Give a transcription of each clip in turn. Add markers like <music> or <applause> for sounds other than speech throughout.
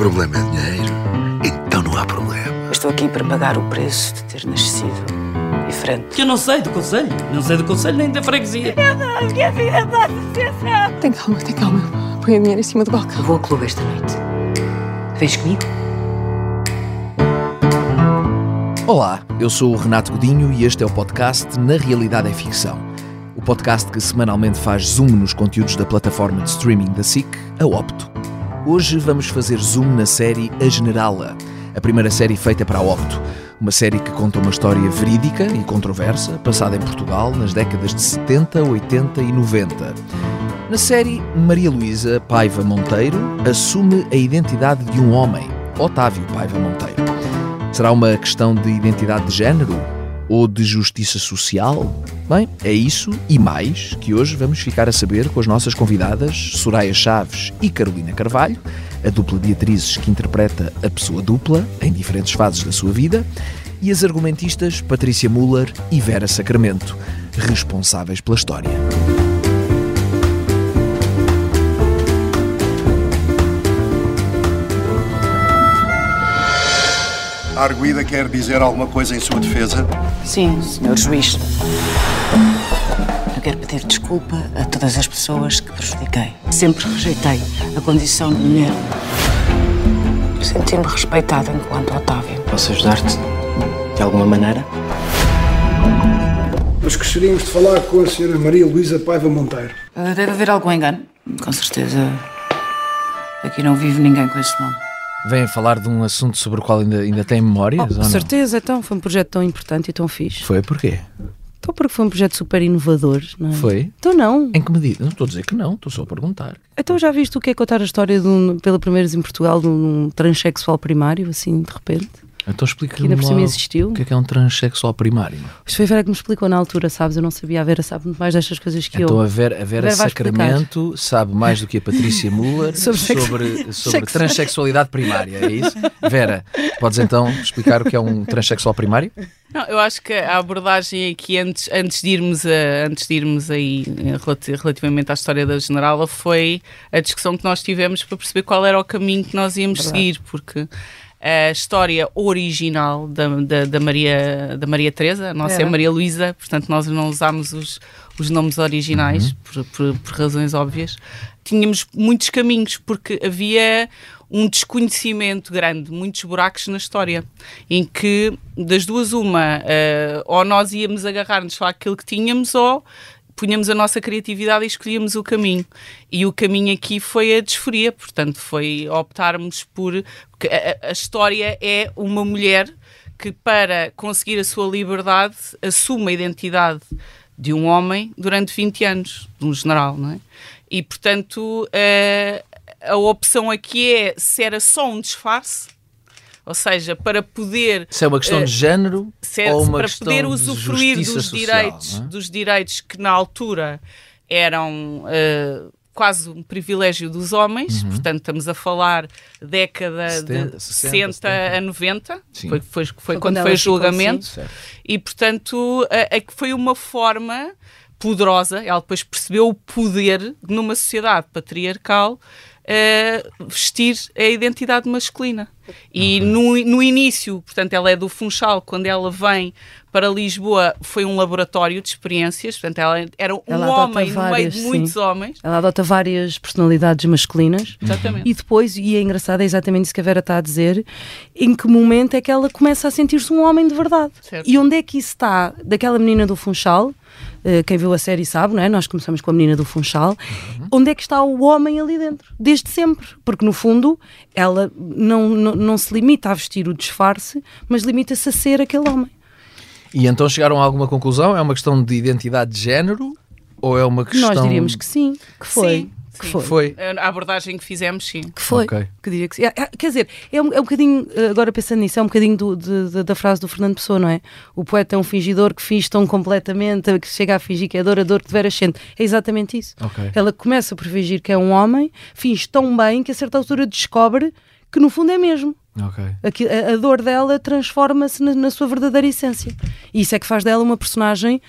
problema é dinheiro, então não há problema. Eu estou aqui para pagar o preço de ter nascido diferente. Que eu não sei do conselho. Não sei do conselho nem da freguesia. Minha vida está sucessão. Tem calma, tem calma. Põe o dinheiro em cima do balcão. Eu vou ao clube esta noite. Vens comigo? Olá, eu sou o Renato Godinho e este é o podcast Na Realidade é Ficção. O podcast que semanalmente faz zoom nos conteúdos da plataforma de streaming da SIC, a Opto. Hoje vamos fazer zoom na série A Generala, a primeira série feita para a Opto. Uma série que conta uma história verídica e controversa, passada em Portugal nas décadas de 70, 80 e 90. Na série, Maria Luísa Paiva Monteiro assume a identidade de um homem, Otávio Paiva Monteiro. Será uma questão de identidade de género? Ou de justiça social? Bem, é isso e mais que hoje vamos ficar a saber com as nossas convidadas Soraya Chaves e Carolina Carvalho, a dupla de atrizes que interpreta a pessoa dupla em diferentes fases da sua vida, e as argumentistas Patrícia Muller e Vera Sacramento, responsáveis pela história. A arguida quer dizer alguma coisa em sua defesa? Sim, senhor juiz. Eu quero pedir desculpa a todas as pessoas que prejudiquei. Sempre rejeitei a condição de mulher. Senti-me respeitada enquanto Otávio. Posso ajudar-te? De alguma maneira? Nós gostaríamos de falar com a senhora Maria Luísa Paiva Monteiro. Deve haver algum engano. Com certeza. Aqui não vive ninguém com esse nome. Vêm falar de um assunto sobre o qual ainda, ainda têm memórias? Oh, com certeza, então. Foi um projeto tão importante e tão fixe. Foi porquê? Então, porque foi um projeto super inovador, não é? Foi? Então, não. Em que medida? Não estou a dizer que não, estou só a perguntar. Então, já viste o que é contar a história de um, pela primeira vez em Portugal de um transexual primário, assim, de repente? Então explica-me Que ainda por cima existiu. o que é que é um transexual primário. Isto foi a Vera que me explicou na altura, sabes? Eu não sabia. A Vera sabe muito mais destas coisas que Então eu. a Vera, a Vera Vera Sacramento sabe mais do que a Patrícia Muller <laughs> Sobre sobre, sobre sex- transexualidade primária, é isso? Vera, podes então explicar o que é um transexual primário? Não, eu acho que a abordagem aqui antes, antes de irmos a, antes de irmos aí relati- relativamente à história da Generala foi a discussão que nós tivemos para perceber qual era o caminho que nós íamos seguir, porque a história original da, da, da Maria da Maria Teresa, a nossa é Era. Maria Luísa, portanto nós não usámos os, os nomes originais por, por, por razões óbvias. Tínhamos muitos caminhos porque havia um desconhecimento grande, muitos buracos na história, em que das duas uma, eh, ou nós íamos agarrar-nos só àquilo que tínhamos, ou punhamos a nossa criatividade e escolhíamos o caminho. E o caminho aqui foi a disforia, portanto, foi optarmos por. A, a- a história é uma mulher que, para conseguir a sua liberdade, assume a identidade de um homem durante 20 anos, de um general, não é? E, portanto, eh, a opção aqui é se era só um disfarce, ou seja, para poder Se é uma questão Eh, de género se- é ou uma para questão poder de usufruir justiça dos social, direitos, é? dos direitos que na altura eram eh, quase um privilégio dos homens, portanto estamos a falar década 70, de 60, 60 a 90, Sim. foi, foi, foi Foi quando quando foi o julgamento, assim. E portanto a, a que foi uma forma poderosa, ela depois percebeu o poder numa sociedade patriarcal eh, vestir a identidade masculina. E no, no início, portanto, ela é do Funchal, quando ela vem para Lisboa, foi um laboratório de experiências, portanto, ela era um Ela homem no meio várias, de muitos sim. homens. Ela adota várias personalidades masculinas. Exatamente. E depois, e é engraçado, é exatamente isso que a Vera está a dizer, em que momento é que ela começa a sentir-se um homem de verdade. Certo. E onde é que isso está? Daquela menina do Funchal, quem viu a série sabe, não é? Nós começamos com a menina do Funchal. Onde é que está o homem ali dentro? Desde sempre. Porque, no fundo, ela não, não, não se limita a vestir o disfarce, mas limita-se a ser aquele homem. E então chegaram a alguma conclusão? É uma questão de identidade de género ou é uma questão... Nós diríamos que sim, que foi. Sim, que sim. foi. Foi. A abordagem que fizemos, sim. Que foi. Ok. Que diria que sim. Ah, ah, Quer dizer, é um, é um bocadinho, eh, agora pensando nisso, é um bocadinho do- de- de- da frase do Fernando Pessoa, não é? O poeta é um fingidor que finge tão completamente, que chega a fingir que é dor, a dor que veras sente. É exatamente isso. Ok. Ela começa por fingir que é um homem, finge tão bem que a certa altura descobre que no fundo é mesmo. Ok. Aqui- A, a dor dela transforma-se na, na sua verdadeira essência. E isso é que faz dela uma personagem,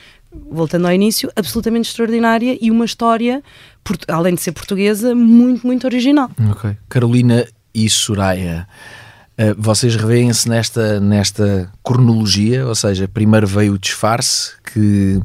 voltando ao início, absolutamente extraordinária e uma história, port- além de ser portuguesa, muito, muito original. Carolina, e Soraya, uh, vocês revêem-se nesta, nesta cronologia, ou seja, primeiro veio o disfarce que,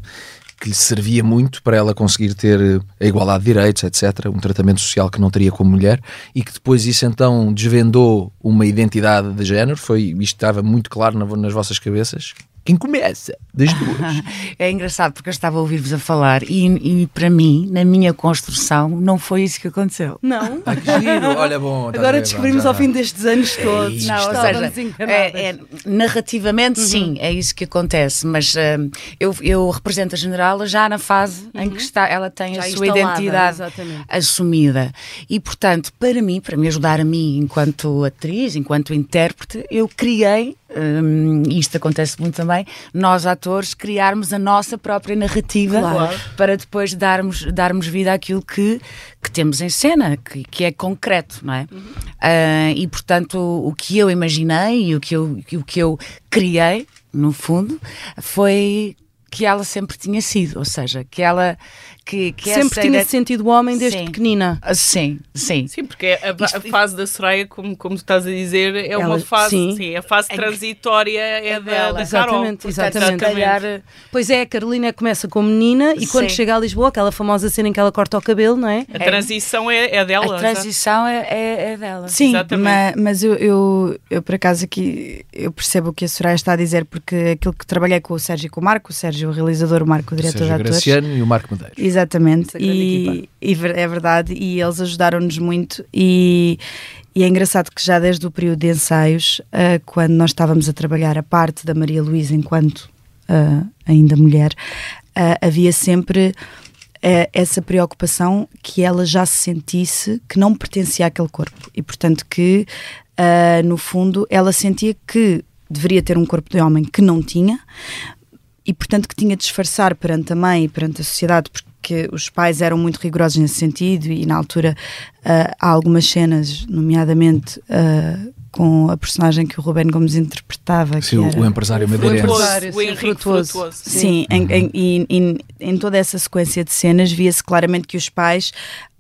que lhe servia muito para ela conseguir ter a igualdade de direitos, etc., um tratamento social que não teria como mulher, e que depois isso então desvendou uma identidade de género, foi, isto estava muito claro na, nas vossas cabeças, quem começa? Das duas. <laughs> é engraçado porque eu estava a ouvir-vos a falar e, e, para mim, na minha construção, não foi isso que aconteceu. Não. Ah, que giro. Olha, bom. <laughs> Agora descobrimos ao fim destes anos todos. É não, ou seja, é, é, narrativamente, uhum. sim, é isso que acontece. Mas uh, eu, eu represento a generala já na fase uhum. em que está, ela tem já a sua identidade exatamente. assumida. E, portanto, para mim, para me ajudar a mim enquanto atriz, enquanto intérprete, eu criei um, isto acontece muito também, nós atores criarmos a nossa própria narrativa claro. para depois darmos, darmos vida àquilo que, que temos em cena, que, que é concreto, não é? Uhum. Uh, e portanto o, o que eu imaginei e o que eu, o que eu criei, no fundo, foi que ela sempre tinha sido, ou seja, que ela que, que sempre tinha sentido homem desde sim. pequenina. Ah, sim, sim. Sim, porque a, a, fase da Soraya, como, como tu estás a dizer, é Ela, uma fase, sim. sim. a fase transitória é, é da, da Exatamente, exatamente. Calhar... Pois é, a Carolina começa como menina e quando chega a Lisboa, aquela famosa cena em que ela corta o cabelo, não é? A transição é, é dela. A transição é, é, é, dela. Sim, mas, mas eu, eu, eu, por acaso aqui eu percebo o que a Soraya está a dizer, porque aquilo que trabalhei com o Sérgio e com o Marco, o Sérgio o realizador, o Marco o diretor de atores. Graciano e o Marco Medeiros. Exatamente. E e, é verdade, e eles ajudaram-nos muito. E, e, é engraçado que já desde o período de ensaios, uh, quando nós estávamos a trabalhar a parte da Maria Luísa enquanto uh, ainda mulher, uh, havia sempre essa preocupação que ela já se sentisse que não pertencia àquele corpo e, portanto, que no fundo ela sentia que deveria ter um corpo de homem que não tinha e, portanto, que tinha de disfarçar perante a mãe e perante a sociedade, porque que os pais eram muito rigorosos nesse sentido e na altura uh, há algumas cenas, nomeadamente uh, com a personagem que o Ruben Gomes interpretava. Sim, era... o empresário madeirense. O Henrique Frutuoso. Sim, sim em, em, em, em, toda essa sequência de cenas via-se claramente que os pais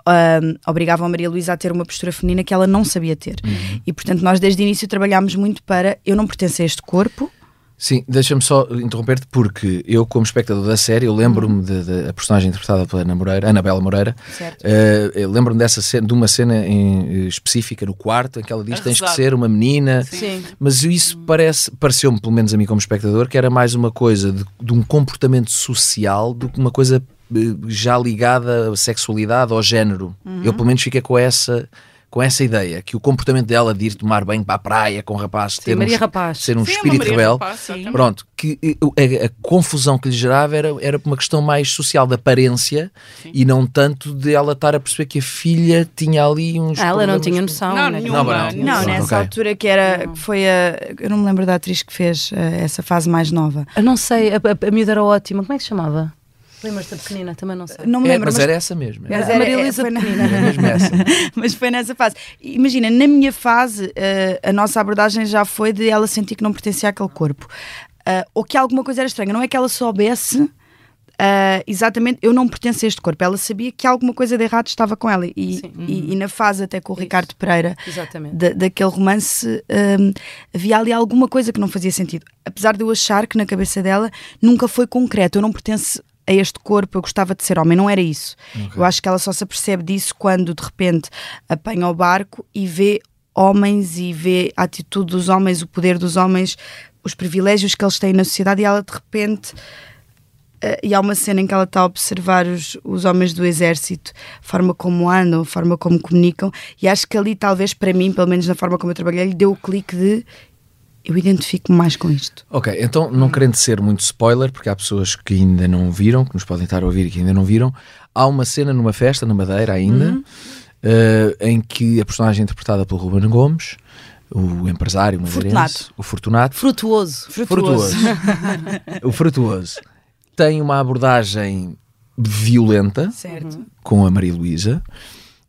uh, obrigavam a Maria Luísa a ter uma postura feminina que ela não sabia ter. Uhum. E portanto nós desde o início trabalhámos muito para eu não pertenço a este corpo, Sim, deixa-me só interromper-te porque eu, como espectador da série, eu lembro-me uhum. da personagem interpretada pela Ana Moreira, Anabela Moreira. Uh, lembro-me dessa cena, de uma cena em, eh, específica no quarto em que ela diz: tens que ser uma menina. Sim. Mas isso parece, pareceu-me, pelo menos a mim como espectador, que era mais uma coisa de, de um comportamento social do que uma coisa eh, já ligada à sexualidade ou género. Uhum. Eu, pelo menos, fiquei com essa com essa ideia que o comportamento dela de ir tomar banho para a praia com rapazes, ter Maria um, Rapaz. ser um sim, espírito rebelde, Rapaz, pronto, que a, a, confusão que lhe gerava era, era uma questão mais social, de aparência sim. e não tanto de ela estar a perceber que a filha tinha ali uns. Ah, ela não tinha noção. Não, né? nenhuma, não, não, não, nessa okay. altura que era, que foi a. Eu não me lembro da atriz que fez uh, essa fase mais nova. Eu não sei, a, a, a miúda era ótima, como é que se chamava? Lembras-te da pequenina? Também não sei. Não me é, lembro. mas, mas, era essa mesmo. Mas era, Maria Luísa pequenina. Era mesmo essa. <laughs> mas foi nessa fase. Imagina, na minha fase, uh, a nossa abordagem já foi de ela sentir que não pertencia àquele corpo. Uh, ou que alguma coisa era estranha. Não é que ela soubesse Uh, exatamente, eu não pertenço a este corpo. Ela sabia que alguma coisa de errado estava com ela. E, e, e na fase até com o Isso. Ricardo Pereira, da, daquele romance, um, havia ali alguma coisa que não fazia sentido. Apesar de eu achar que na cabeça dela nunca foi concreto. Eu não pertenço a este corpo, eu gostava de ser homem. Não era isso. Okay. Eu acho que ela só se apercebe disso quando de repente apanha o barco e vê homens e vê a atitude dos homens, o poder dos homens, os privilégios que eles têm na sociedade e ela de repente. Uh, e há uma cena em que ela está a observar os, os homens do exército, a forma como andam, a forma como comunicam, e acho que ali, talvez para mim, pelo menos na forma como eu trabalhei, lhe deu o clique de eu identifico-me mais com isto. Ok, então não querendo ser muito spoiler, porque há pessoas que ainda não viram, que nos podem estar a ouvir e que ainda não viram, há uma cena numa festa na Madeira ainda, uhum. uh, em que a personagem interpretada pelo Ruben Gomes, o empresário madeirense, o Fortunato, frutuoso, frutuoso, <laughs> o frutuoso, tem uma abordagem violenta certo. com a Maria Luísa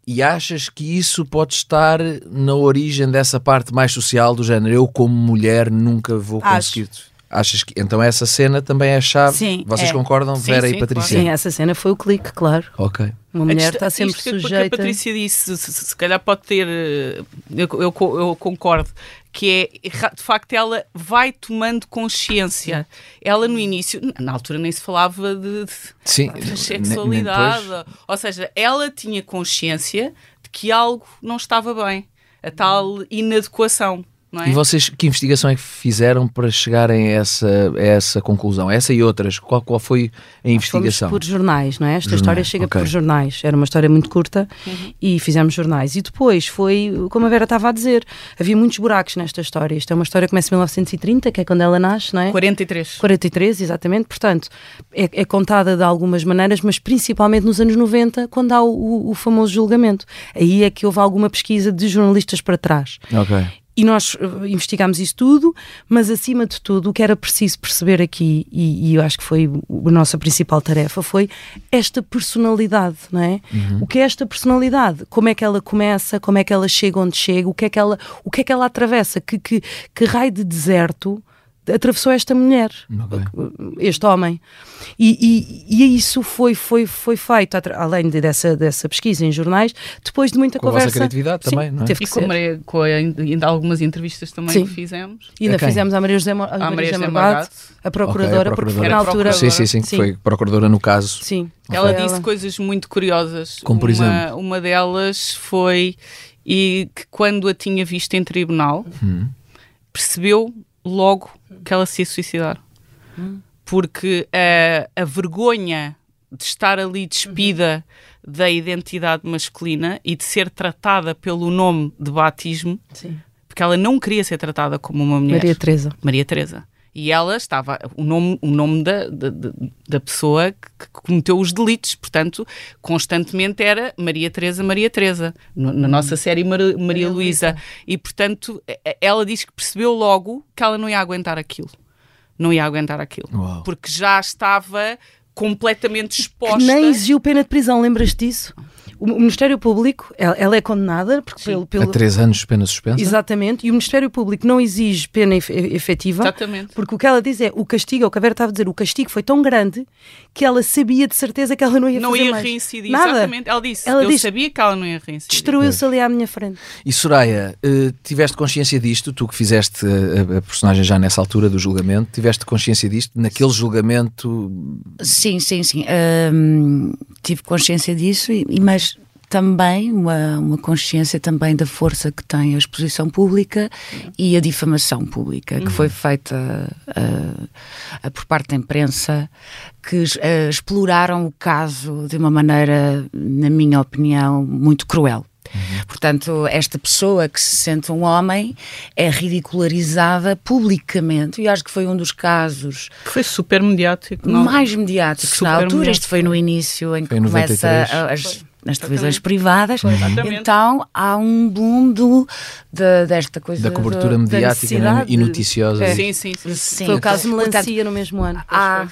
e achas que isso pode estar na origem dessa parte mais social do género? Eu, como mulher, nunca vou conseguir. Achas que então essa cena também é a chave? Sim, Vocês é. concordam, sim, Vera sim, e Patrícia? Claro. Sim, essa cena foi o clique, claro. Ok. Uma mulher está sempre isto, sujeita. Porque a Patrícia disse, se, se, se calhar pode ter, eh, eu, eu, eu, concordo, que é de facto ela vai tomando consciência. Ela no início, na altura nem se falava de, Sim, de sexualidade, ou seja, ela tinha consciência de que algo não estava bem, a tal inadequação. É? E vocês, que investigação é que fizeram para chegarem a essa, a essa conclusão? Essa e outras? Qual, qual foi a investigação? Fomos por jornais, não é? Esta jornais, história chega okay. por jornais. Era uma história muito curta uhum. e fizemos jornais. E depois foi, como a Vera estava a dizer, havia muitos buracos nesta história. Isto é uma história que começa em 1930, que é quando ela nasce, não é? 43. 43, exatamente. Portanto, é, é contada de algumas maneiras, mas principalmente nos anos 90, quando há o, o, o famoso julgamento. Aí é que houve alguma pesquisa de jornalistas para trás. Ok. E nós eh, investigámos isso tudo, mas acima de tudo, o que era preciso perceber aqui, e, e eu acho que foi a nossa principal tarefa, foi esta personalidade, não é? Uhum. O que é esta personalidade? Como é que ela começa? Como é que ela chega onde chega? O que é que ela, o que é que ela atravessa? Que, que, que raio de deserto atravessou esta mulher, okay. este homem. E, e, e, isso foi, foi, foi feito, além de, dessa, dessa pesquisa em jornais, depois de muita com conversa. Com a criatividade Sim, também, não é? Teve e com, Maria, com ainda algumas entrevistas também sim. que fizemos. E ainda fizemos a Maria José, a Maria Maria José Morgado, a procuradora, okay, a procuradora, porque foi na altura. Sim, sim, sim, sim, foi procuradora no caso. Sim. Ela disse coisas muito curiosas. Como por uma, exemplo? Uma delas foi e que quando a tinha visto em tribunal, hum. percebeu logo que ela se ia suicidar. Hum. Porque a, a vergonha de estar ali despida uhum. da identidade masculina e de ser tratada pelo nome de batismo, Sim. porque ela não queria ser tratada como uma mulher. Maria Teresa. Maria Teresa. E ela estava, o nome, o nome da, da, da pessoa que cometeu os delitos, portanto, constantemente era Maria Teresa, Maria Teresa, na nossa série Maria, Maria Luísa. E, portanto, ela diz que percebeu logo que ela não ia aguentar aquilo. Não ia aguentar aquilo. Uau. Porque já estava completamente exposta. Que nem exigiu pena de prisão, lembras disso? O Ministério Público, ela, é condenada porque pelo, pelo... A três anos de pena suspensa. Exatamente, e o Ministério Público não exige pena efetiva. Exatamente. Porque o que ela diz é, o castigo, é o que a Vera estava a dizer, o castigo foi tão grande que ela sabia de certeza que ela não ia não fazer ia mais. reincidir, Nada. exatamente. Ela disse, ela eu disse, sabia que ela não ia reincidir. Destruiu-se ali à minha frente. E Soraya, uh, tiveste consciência disto, tu que fizeste a, personagem já nessa altura do julgamento, tiveste consciência disto, naquele julgamento? Sim, sim, sim. Um, tive consciência disso, e, mas também uma, uma consciência também da força que tem a exposição pública e a difamação pública que uhum. foi feita uh, uh, por parte da imprensa que uh, exploraram o caso de uma maneira, na minha opinião, muito cruel. Uhum. Portanto, esta pessoa que se sente um homem é ridicularizada publicamente e acho que foi um dos casos. Foi super mediático, não? Mais mediáticos na altura. Mediático. Este foi no início em que começa as nas televisões privadas. Então há um boom do, de, desta coisa da cobertura do, mediática da e noticiosa. É. Sim, sim, sim, sim. Foi o caso de Melancia no mesmo ano. Há,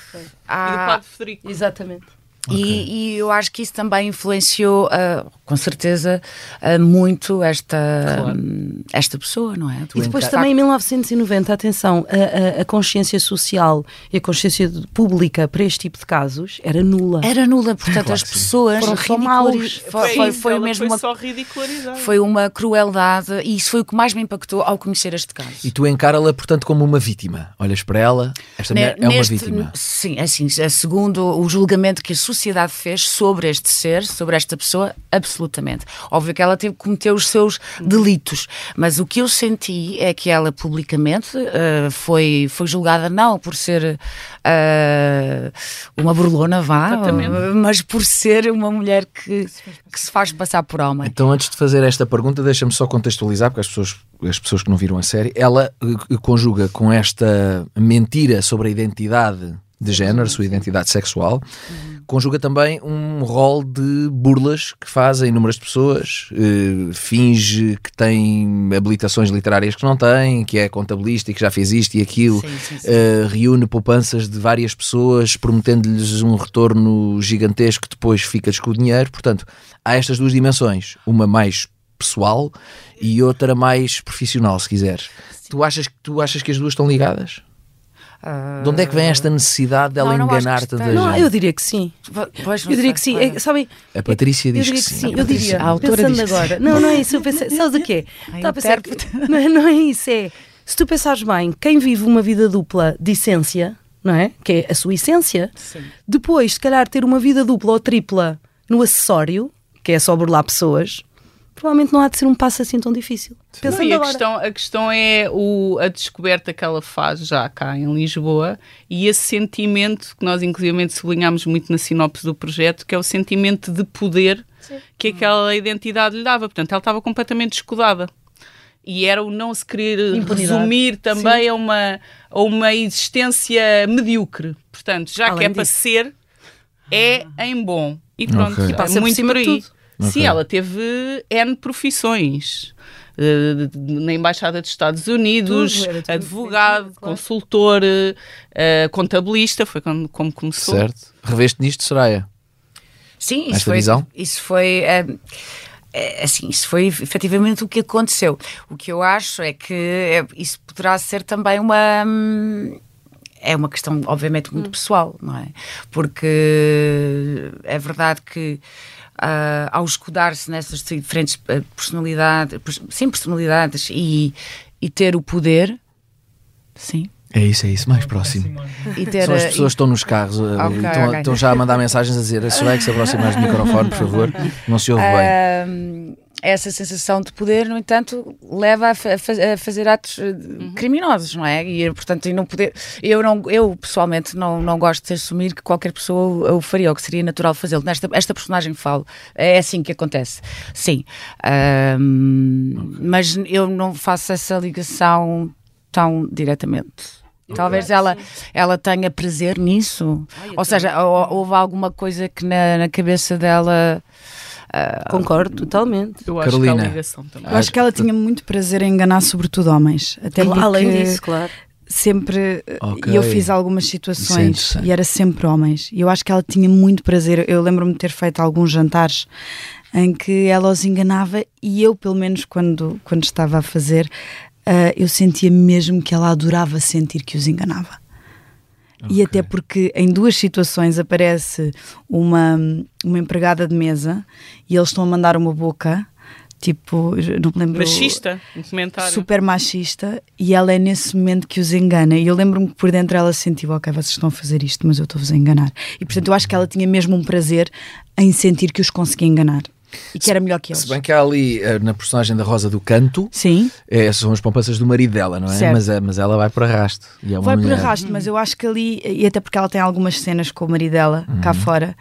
há, e do Padre Federico. Exatamente. Okay. E, e, eu acho que isso também influenciou, uh, com certeza, uh, muito esta, claro. um, esta pessoa, não é? E depois também em 1990, atenção, a, a, a, consciência social e a consciência pública para este tipo de casos era nula. Era nula, portanto claro, as pessoas foram maus. Foi, foi, foi mesmo foi uma, Foi uma crueldade e isso foi o que mais me impactou ao conhecer este caso. E tu encara-la, portanto, como uma vítima. Olhas para ela, esta mulher é uma vítima. Sim, assim, segundo o julgamento que a sociedade fez sobre este ser, sobre esta pessoa, absolutamente. Óbvio que ela teve que cometer os seus delitos, mas o que eu senti é que ela publicamente uh, foi, foi julgada não por ser uh, uma burlona, vá, mas por ser uma mulher que, que se faz passar por homem. Então, antes de fazer esta pergunta, deixa-me só contextualizar, porque as pessoas as pessoas que não viram a série, ela uh, conjuga com esta mentira sobre a identidade de género, sua identidade sexual, uhum. conjuga também um rol de burlas que fazem inúmeras pessoas, uh, finge que tem habilitações literárias que não tem, que é contabilista e que já fez isto e aquilo, sim, sim, sim. Uh, reúne poupanças de várias pessoas, prometendo-lhes um retorno gigantesco que depois fica com o dinheiro. Portanto, há estas duas dimensões, uma mais pessoal e outra mais profissional, se quiseres. Tu achas, tu achas que as duas estão ligadas? Uh... De onde é que vem esta necessidade dela enganar tanta gente? Não, eu diria que sim. Pois, eu diria que sim. É, sabem, a Patrícia diz que, sim. Eu diria, a autora pensando agora. Não, não é isso. Eu <laughs> pensei, sabes o quê? Está a pensar que, não, não é isso. É se tu pensares bem, quem vive uma vida dupla de essência, não é? Que é a sua essência, Sim. depois, se calhar, ter uma vida dupla ou tripla no acessório, que é só burlar pessoas, provavelmente não há de ser um passo assim tão difícil. Pensando Sim, a, questão, a questão é o, a descoberta que ela faz já cá em Lisboa e esse sentimento que nós, inclusive, sublinhámos muito na sinopse do projeto, que é o sentimento de poder Sim. que aquela identidade lhe dava. Portanto, ela estava completamente escudada e era o não se querer resumir também Sim. a uma, a uma existência medíocre. Portanto, já Além que é disso. para ser, é em bom. E pronto, okay. e passa é muito por, por aí. Okay. Sim, ela teve N profissões. Uh, na Embaixada dos Estados Unidos, tudo, tudo advogado, claro. consultor, uh, contabilista, foi como, como começou. Certo. Reveste nisto, Soraya? Sim, isso Esta foi. Visão? Isso foi. Uh, assim, isso foi efetivamente o que aconteceu. O que eu acho é que isso poderá ser também uma. Hum, é uma questão, obviamente, muito hum. pessoal, não é? Porque é verdade que. Uh, ao escudar-se nessas diferentes ah, personalidades, sim, personalidades e, e ter o poder, sim, é isso, é isso, mais próximo. Ter, São as pessoas que estão nos carros okay, estão, okay. estão, já a mandar mensagens a dizer se vai que se aproxime mais do microfone, por favor, não se ouve uh, bem. Essa sensação de poder, no entanto, leva a, a fazer atos eh, uhum. criminosos, não é? E, portanto, não poder. Eu, não, eu pessoalmente não, não gosto de assumir que qualquer pessoa o faria, ou que seria natural fazê-lo. Nesta esta personagem falo, é assim que acontece. Sim. Mas eu não faço essa ligação tão diretamente. Talvez ela, ela tenha prazer nisso. Ai, Ou seja, houve alguma coisa que na, na cabeça dela. Uh, Concordo totalmente. Eu acho Carolina. que Eu acho que ela tinha muito prazer em enganar, sobretudo homens. Até porque Além disso, claro. Sempre. Okay. E eu fiz algumas situações e era sempre homens. E eu acho que ela tinha muito prazer. Eu lembro-me de ter feito alguns jantares em que ela os enganava e eu, pelo menos, quando, quando estava a fazer, uh, eu sentia mesmo que ela adorava sentir que os enganava. Okay. E até porque em duas situações aparece uma, uma empregada de mesa e eles estão a mandar uma boca tipo, não me lembro. Machista, um comentário. Super machista, e ela é nesse momento que os engana. E eu lembro-me que por dentro ela sentiu, ok, vocês estão a fazer isto, mas eu estou-vos a enganar. E portanto eu acho que ela tinha mesmo um prazer em sentir que os conseguia enganar. E que era melhor que eles. Se bem que há ali eh, na personagem da Rosa do Canto, Sim. É, são as poupanças do marido dela, não é? Mas, é, mas ela vai por arrasto. É vai mulher. por arrasto, mas eu acho que ali, e até porque ela tem algumas cenas com o marido dela uhum. cá fora,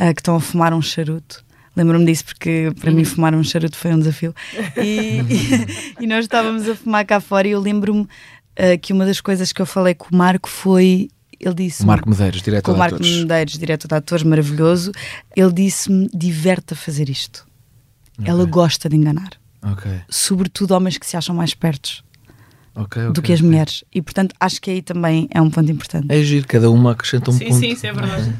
uh, que estão a fumar um charuto. Lembro-me disso porque para mim fumar um charuto foi um desafio. E, <laughs> e, e nós estávamos a fumar cá fora e eu lembro-me uh, que uma das coisas que eu falei com o Marco foi ele disse Marco Medeiros, diretor de atores. Marco Medeiros, diretor de atores, maravilhoso. Ele disse-me: diverte a fazer isto. Okay. Ela gosta de enganar. Okay. Sobretudo homens que se acham mais espertos. Okay, do que as mulheres. E portanto acho que aí também é um ponto importante. É giro, cada uma acrescenta um sim, ponto. Sim, sim, é verdade.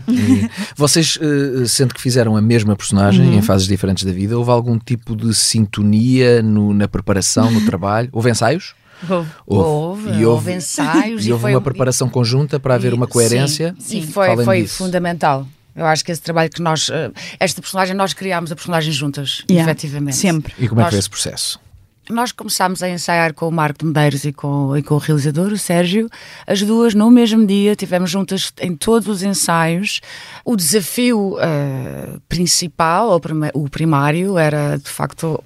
vocês, uh, sendo que fizeram a mesma personagem uhum. em fases diferentes da vida, houve algum tipo de sintonia no, na preparação, no trabalho? Houve ensaios? Houve. Houve, houve, houve ensaios. E, e houve uma preparação conjunta para haver uma coerência. Sim, sim foi, foi fundamental. Eu acho que esse trabalho que nós. Eh, esta personagem, nós criámos a personagem juntas, yeah, efetivamente. Sempre. E como nós, é que foi esse processo? Nós começámos a ensaiar com o Marco de Medeiros e com, e com o realizador, o Sérgio, as duas no mesmo dia, tivemos juntas em todos os ensaios. O desafio uh, principal, o primário, era de facto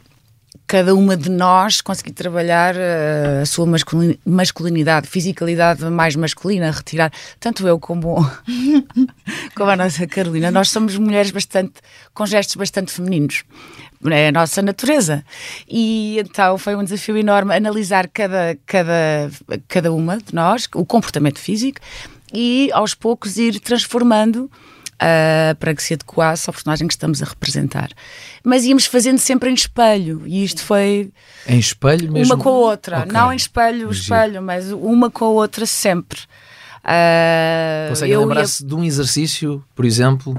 cada uma de nós conseguir trabalhar uh, a sua masculinidade, fisicalidade mais masculina, retirar tanto eu como, <laughs> como a nossa Carolina. Nós somos mulheres bastante com gestos bastante femininos. É a nossa natureza. E então foi um desafio enorme analisar cada, cada, cada uma de nós, o comportamento físico, e aos poucos ir transformando uh, para que se adequasse ao personagem que estamos a representar. Mas íamos fazendo sempre em espelho, e isto foi. Em espelho mesmo? Uma com a outra. Okay. Não em espelho, espelho, mas uma com a outra sempre. Uh, Consegue lembrar-se ia... de um exercício, por exemplo?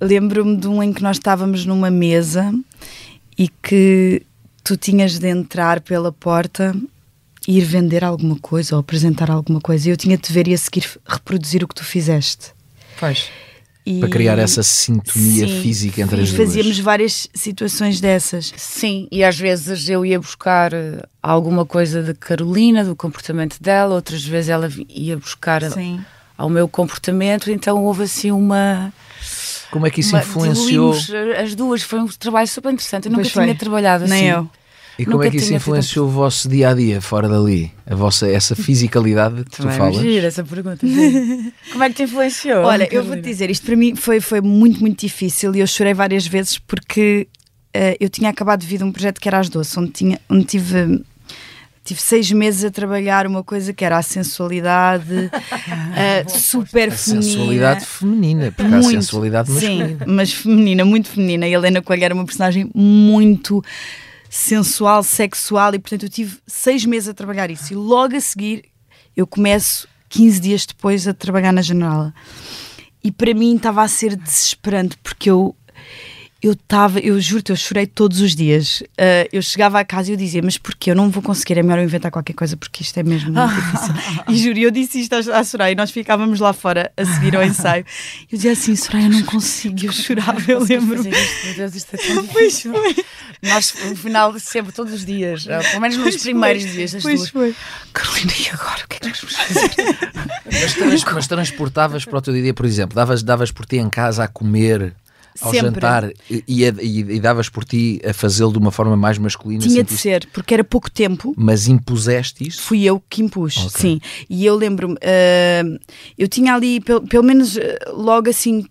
Lembro-me de um em que nós estávamos numa mesa e que tu tinhas de entrar pela porta ir vender alguma coisa ou apresentar alguma coisa e eu tinha de ver e a seguir reproduzir o que tu fizeste. Pois. E... Para criar essa sintonia sim, física entre as duas. Fazíamos várias situações dessas. Sim, e às vezes eu ia buscar eh, alguma coisa de Carolina, do comportamento dela, outras vezes ela ia buscar sim. ao meu comportamento, então houve assim uma. Como é que isso uma, influenciou? As duas, foi um trabalho super interessante. Eu nunca pois tinha foi. trabalhado assim. Nem eu. E como é que isso influenciou o vosso dia a dia fora dali? A vossa, essa fisicalidade que tu falas? Giro essa pergunta. <laughs> como é que te influenciou? Olha, eu vou te dizer, isto para mim foi, foi muito, muito difícil e eu chorei várias vezes porque uh, eu tinha acabado de vir de um projeto que era as doces, onde, tinha, onde tive tive seis meses a trabalhar uma coisa que era a sensualidade <laughs> uh, super a feminina. sensualidade feminina, porque muito, há sensualidade masculina. Sim, mas feminina, muito feminina. E a Helena Coelho era uma personagem muito sensual, sexual, e portanto eu tive seis meses a trabalhar isso. E logo a seguir eu começo 15 dias depois a trabalhar na Generala. E para mim estava a ser desesperante porque eu eu estava, eu juro-te, eu chorei todos os dias. Uh, eu chegava à casa e eu dizia, mas porquê? Eu não vou conseguir, é melhor eu inventar qualquer coisa porque isto é mesmo muito difícil. <laughs> E juro, eu disse isto à Soraya e nós ficávamos lá fora a seguir ao ensaio. Eu dizia assim, Soraya, eu não consigo, eu chorava, eu lembro. Meu Deus, isto é tão difícil. Pois foi. Nós, no final, sempre, todos os dias, uh, pelo menos nos pois primeiros foi. dias, as pois duas. Foi. Carolina, e agora? O que é que nós vamos fazer? mas, trans, mas transportavas para o teu dia, por exemplo, davas, davas por ti em casa a comer ao Sempre. jantar e, e, e, davas por ti a fazê-lo de uma forma mais masculina? Tinha de ser, porque era pouco tempo. Mas impuseste isso? Fui eu que impus, okay. sim. E eu lembro-me, uh, eu tinha ali, pelo, pelo menos uh, logo assim,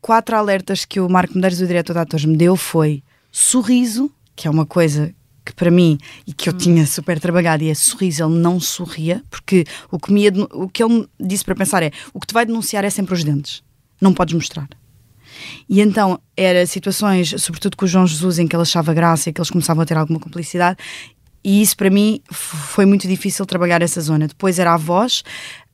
quatro alertas que o Marco Medeiros, o diretor de atores, me deu foi sorriso, que é uma coisa que para mim e que eu hum. tinha super trabalhado e é sorriso, ele não sorria, porque o que, me, o que ele disse para pensar é o que te vai denunciar é sempre os dentes, não podes mostrar. E então era situações, sobretudo com o João Jesus, em que ele achava graça e que eles começavam a ter alguma cumplicidade, e isso para mim foi muito difícil trabalhar essa zona. Depois era a voz,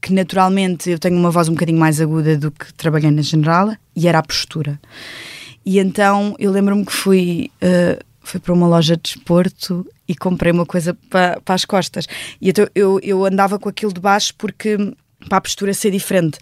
que naturalmente eu tenho uma voz um bocadinho mais aguda do que trabalhei na general, e era a postura. E então eu lembro-me que fui. Uh, fui para uma loja de desporto e comprei uma coisa para, para as costas. E então eu, eu andava com aquilo de baixo porque para a postura ser diferente.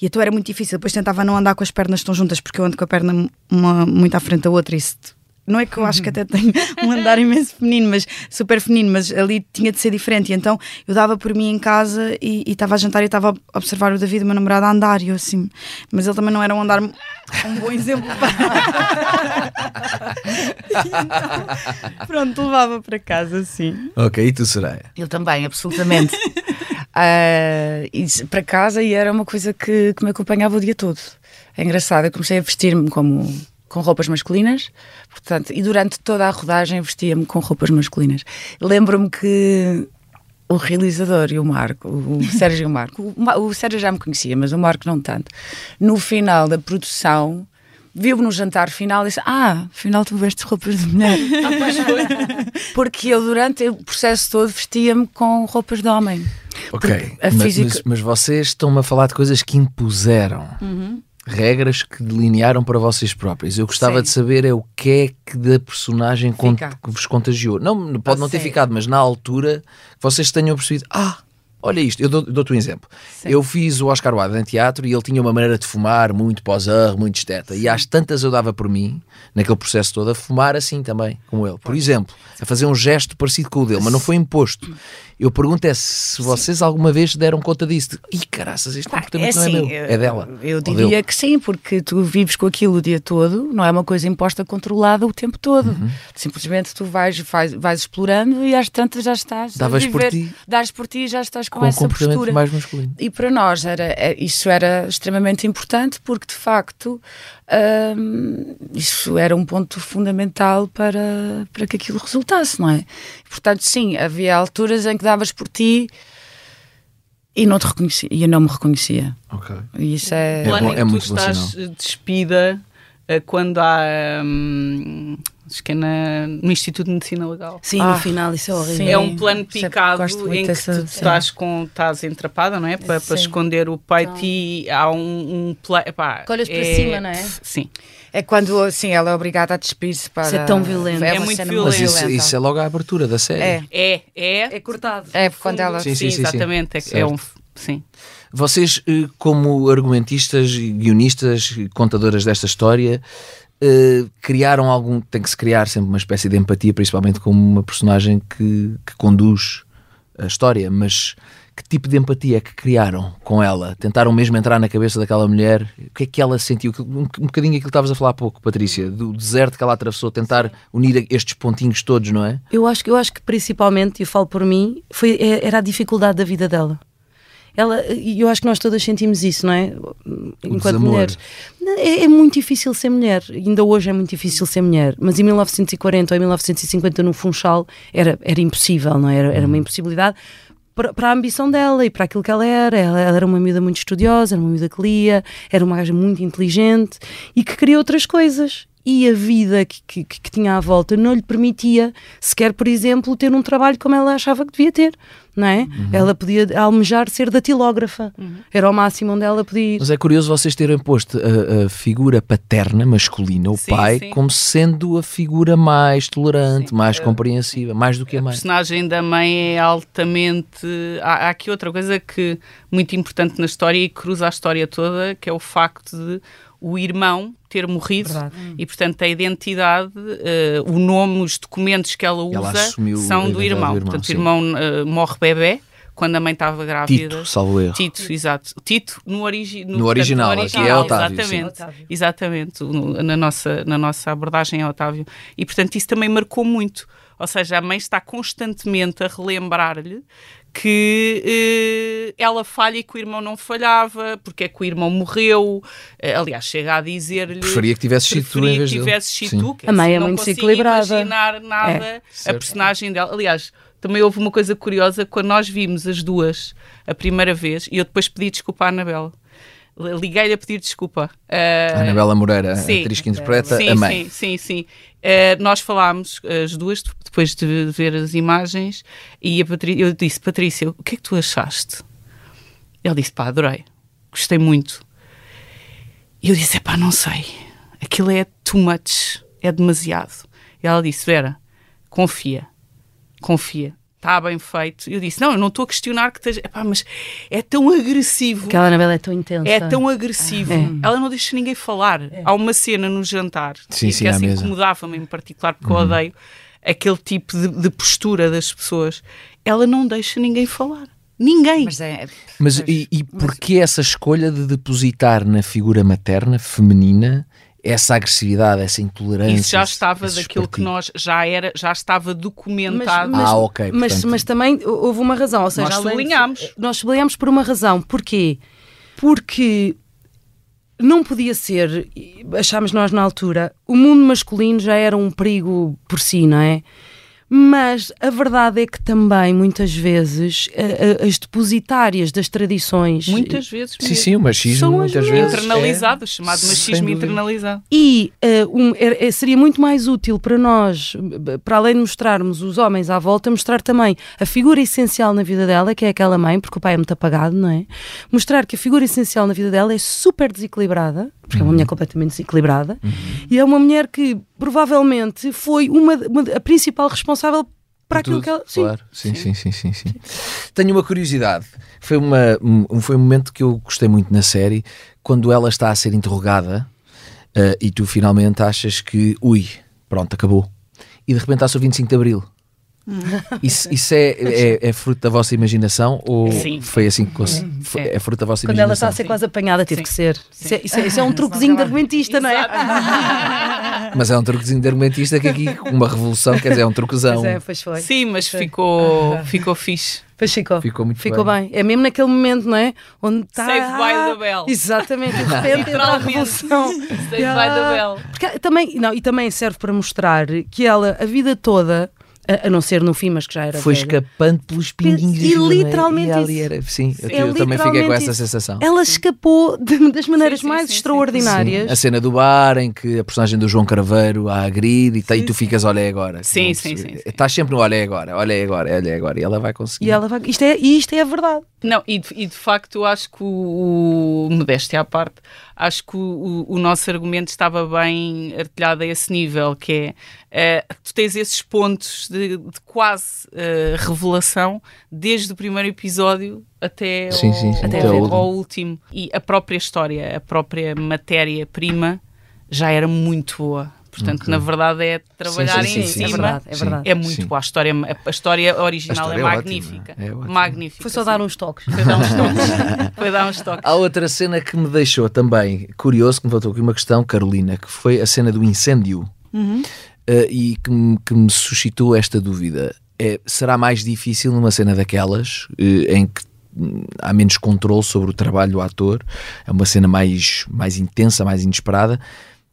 E então era muito difícil. Depois tentava não andar com as pernas tão juntas, porque eu ando com a perna uma, muito à frente da outra. Isso, não é que eu acho que até tenho um andar imenso feminino, mas super feminino, mas ali tinha de ser diferente. E então eu dava por mim em casa e estava a jantar e estava a observar o David, o meu namorado, a andar. E eu assim, mas ele também não era um andar um bom exemplo para. <laughs> então, pronto, levava para casa assim. Ok, e tu, Soraya? Eu também, absolutamente. Uh, para casa e era uma coisa que, que me acompanhava o dia todo. É engraçado, eu comecei a vestir-me como com roupas masculinas, portanto, e durante toda a rodagem vestia-me com roupas masculinas. Lembro-me que o realizador e o Marco, o Sérgio e o Marco, o, o Sérgio já me conhecia, mas o Marco não tanto. No final da produção, viu-me no jantar final e disse: Ah, afinal tu vestes roupas de mulher. Ah, <laughs> Porque eu, durante o processo todo, vestia-me com roupas de homem. Ok, mas, física... mas, mas, vocês estão-me a falar de coisas que impuseram. Uhum. Regras que delinearam para vocês próprios. Eu gostava Sim. de saber é o que é que da personagem que vos contagiou. Não, pode não ter ficado, mas na altura vocês tenham percebido: ah, Olha isto, eu dou-te dou um exemplo. Sim. Eu fiz o Oscar Wilde em teatro e ele tinha uma maneira de fumar muito pós-ar, muito esteta. E às tantas eu dava por mim, naquele processo todo, a fumar assim também, como ele. Por exemplo, a fazer um gesto parecido com o dele, mas não foi imposto. Eu pergunto é se vocês sim. alguma vez deram conta disso. De, Ih, caraças, este comportamento é não é assim, meu, é dela. Eu diria que sim, porque tu vives com aquilo o dia todo, não é uma coisa imposta, controlada o tempo todo. Uhum. Simplesmente tu vais, vais, vais explorando e às tantas já estás Davas por ti. Dás por ti e já estás com, com essa postura. mais masculino. E para nós era, é, isso era extremamente importante porque de facto hum, isso era um ponto fundamental para, para que aquilo resultasse, não é? Portanto, sim, havia alturas em que davas por ti e não te reconhecia, e eu não me reconhecia. Ok. E isso é, é, bom, é muito tu estás despida eh, quando há hum, acho que é na, no Instituto de Medicina Legal. Sim, ah, no final, isso é horrível. Sim, é um plano picado em que essa, tu estás, com, estás entrapada, não é? Para, para esconder o peito então. e há um, um plano. Olhas é, para cima, não é? Sim. É quando assim, ela é obrigada a despir-se para. Isso é tão violento. É, é muito violento. Mas isso, isso, é logo a abertura da série. É, é. É, é cortado. É quando ela. Sim, sim, sim, sim exatamente. É, é um. Sim. Vocês, eh, como argumentistas, guionistas, contadoras desta história, Uh, criaram algum. Tem que se criar sempre uma espécie de empatia, principalmente com uma personagem que, que conduz a história, mas que tipo de empatia é que criaram com ela? Tentaram mesmo entrar na cabeça daquela mulher? O que é que ela sentiu? Um, um bocadinho aquilo que estavas a falar há pouco, Patrícia, do deserto que ela atravessou, tentar unir estes pontinhos todos, não é? Eu acho, eu acho que principalmente, e falo por mim, foi, é, era a dificuldade da vida dela ela, e eu acho que nós todas sentimos isso, não é? Enquanto mulheres. É, é, muito difícil ser mulher, ainda hoje é muito difícil ser mulher, mas em 1940 ou em 1950 no Funchal era, era impossível, não é? Era, era uma uhum. impossibilidade para, para, a ambição dela e para aquilo que ela era. Ela, ela era uma miúda muito estudiosa, era uma miúda que lia, era uma gaja muito inteligente e que queria outras coisas e a vida que, que, que, tinha à volta não lhe permitia sequer, por exemplo, ter um trabalho como ela achava que devia ter, não é? Uhum. Ela podia almejar ser datilógrafa, uhum. era o máximo onde ela podia ir. Mas é curioso vocês terem posto a, a figura paterna masculina, o sim, pai, sim. como sendo a figura mais tolerante, sim. mais compreensiva, mais do que a, a mãe. A personagem da mãe é altamente. Há, há aqui outra coisa que muito importante na história e cruza a história toda, que é o facto de o irmão ter morrido Verdade. e, portanto, a identidade, uh, o nome, os documentos que ela usa ela são do irmão. irmão. Portanto, sim. o irmão uh, morre bebê quando a mãe estava grávida. Tito, salvo erro. Tito, exato. Tito no, origi no, no, original, portanto, no original, aqui é Otávio. Exatamente, exatamente na, nossa, na nossa abordagem é Otávio. E, portanto, isso também marcou muito. Ou seja, a mãe está constantemente a relembrar-lhe que eh, ela falha e que o irmão não falhava, porque é que o irmão morreu. Eh, aliás, chega a dizer-lhe. Preferia que tivesse sido tu em vez que tivesse sido tu, que a mãe é muito desequilibrada. imaginar nada é, a personagem dela. Aliás, também houve uma coisa curiosa quando nós vimos as duas a primeira vez e eu depois pedi desculpa à Anabela liguei-lhe a pedir desculpa. Uh, Anabela Moreira, sim, atriz que interpreta sim, a mãe. Sim, sim, sim. Uh, nós falámos, as duas, depois de ver as imagens, e Patrícia, eu disse, Patrícia, o que é que tu achaste? Ele disse, pá, adorei, gostei muito. E eu disse, pá, não sei, aquilo é too much, é demasiado. E ela disse, Vera, confia, confia está bem feito. Eu disse: Não, eu não estou a questionar que esteja. Epá, mas é tão agressivo. Aquela novela é tão intensa. É tão agressivo. É. Ela não deixa ninguém falar. É. Há uma cena no jantar sim, que, sim, que essa incomodava-me em particular, porque uhum. eu odeio aquele tipo de, de, postura das pessoas. Ela não deixa ninguém falar. Ninguém. Mas, é, mas e, e porquê essa escolha de depositar na figura materna, feminina, essa agressividade, essa intolerância. Isso já estava daquilo que nós já era, já estava documentado. Mas, mas, ah, ok. Mas, portanto... mas também houve uma razão, ou seja, nós sublinhámos. Nós sublinhámos por uma razão. Porquê? Porque não podia ser, achámos nós na altura, o mundo masculino já era um perigo por si, não é? Mas a verdade é que também, muitas vezes, as depositárias das tradições. Muitas vezes. Sim, sim, o machismo muitas vezes. Internalizado, é, chamado machismo internalizado. E uh, um, é, seria muito mais útil para nós, para além de mostrarmos os homens à volta, mostrar também a figura essencial na vida dela, que é aquela mãe, porque o pai é muito apagado, não é? Mostrar que a figura essencial na vida dela é super desequilibrada, porque uhum. é uma uhum. mulher completamente desequilibrada, uhum. e é uma mulher que provavelmente foi uma, uma a principal responsável para aquilo tudo, que ela. Sim. Claro, sim, sim, sim, sim, sim. Tenho uma curiosidade. Foi, uma, um, foi um momento que eu gostei muito na série, quando ela está a ser interrogada uh, e tu finalmente achas que, ui, pronto, acabou. E de repente há o 25 de Abril. <laughs> Isso, isso é, é, é, fruto da vossa imaginação ou Sim. foi assim que foi, é. é fruto da vossa Quando imaginação? Quando ela está a ser quase apanhada, teve Sim. que ser. Isso é, isso, é, isso é, um truquezinho de argumentista, não é? <laughs> <laughs> Mas é um truquezinho de argumentista que aqui, uma revolução, quer dizer, é um truquezão. Pois é, pois foi. Sim, mas foi. ficou, ficou fixe. Pois ficou. Ficou muito ficou bem. bem. É mesmo naquele momento, não é? Onde está. Save by the bell. Exatamente, de repente entra a revolução. Save by the bell. Porque também, não, e também serve para mostrar que ela, a vida toda, a, a, não ser no fim, mas que já era. Foi velha. escapando pelos pinguinhos e, literalmente. E ali era, sim, eu, é eu também fiquei com essa sensação. Ela escapou de, das maneiras sim, sim, mais sim, extraordinárias. A cena do bar em que a personagem do João Carveiro a agride e, e tu ficas, olha agora. Sim, sim, sim. Estás sempre no olha agora, olha agora, olha agora. E ela vai conseguir. E ela vai, isto, é, isto é a verdade. Não, e de, e de facto eu acho que o, o modéstia à parte, acho que o, o, nosso argumento estava bem artilhado a esse nível, que é uh, tu tens esses pontos de, de quase uh, revelação desde o primeiro episódio até, sim, ao, sim, sim, até, até ao, ao último. E a própria história, a própria matéria-prima já era muito boa. Portanto, okay. na verdade, é trabalhar sim, sim, em sim, cima. É verdade, é verdade. É muito boa. A história, a história original a história é, é magnífica. É magnífica. Foi só dar uns toques. Foi dar uns <laughs> toques. Foi dar uns toques. Há outra cena que me deixou também curioso, que me voltou aqui uma questão, Carolina, que foi a cena do incêndio. Uhum. Uh, e que me, que me suscitou esta dúvida. É, será mais difícil numa cena daquelas, uh, em que hum, há menos controle sobre o trabalho do ator, é uma cena mais, mais intensa, mais inesperada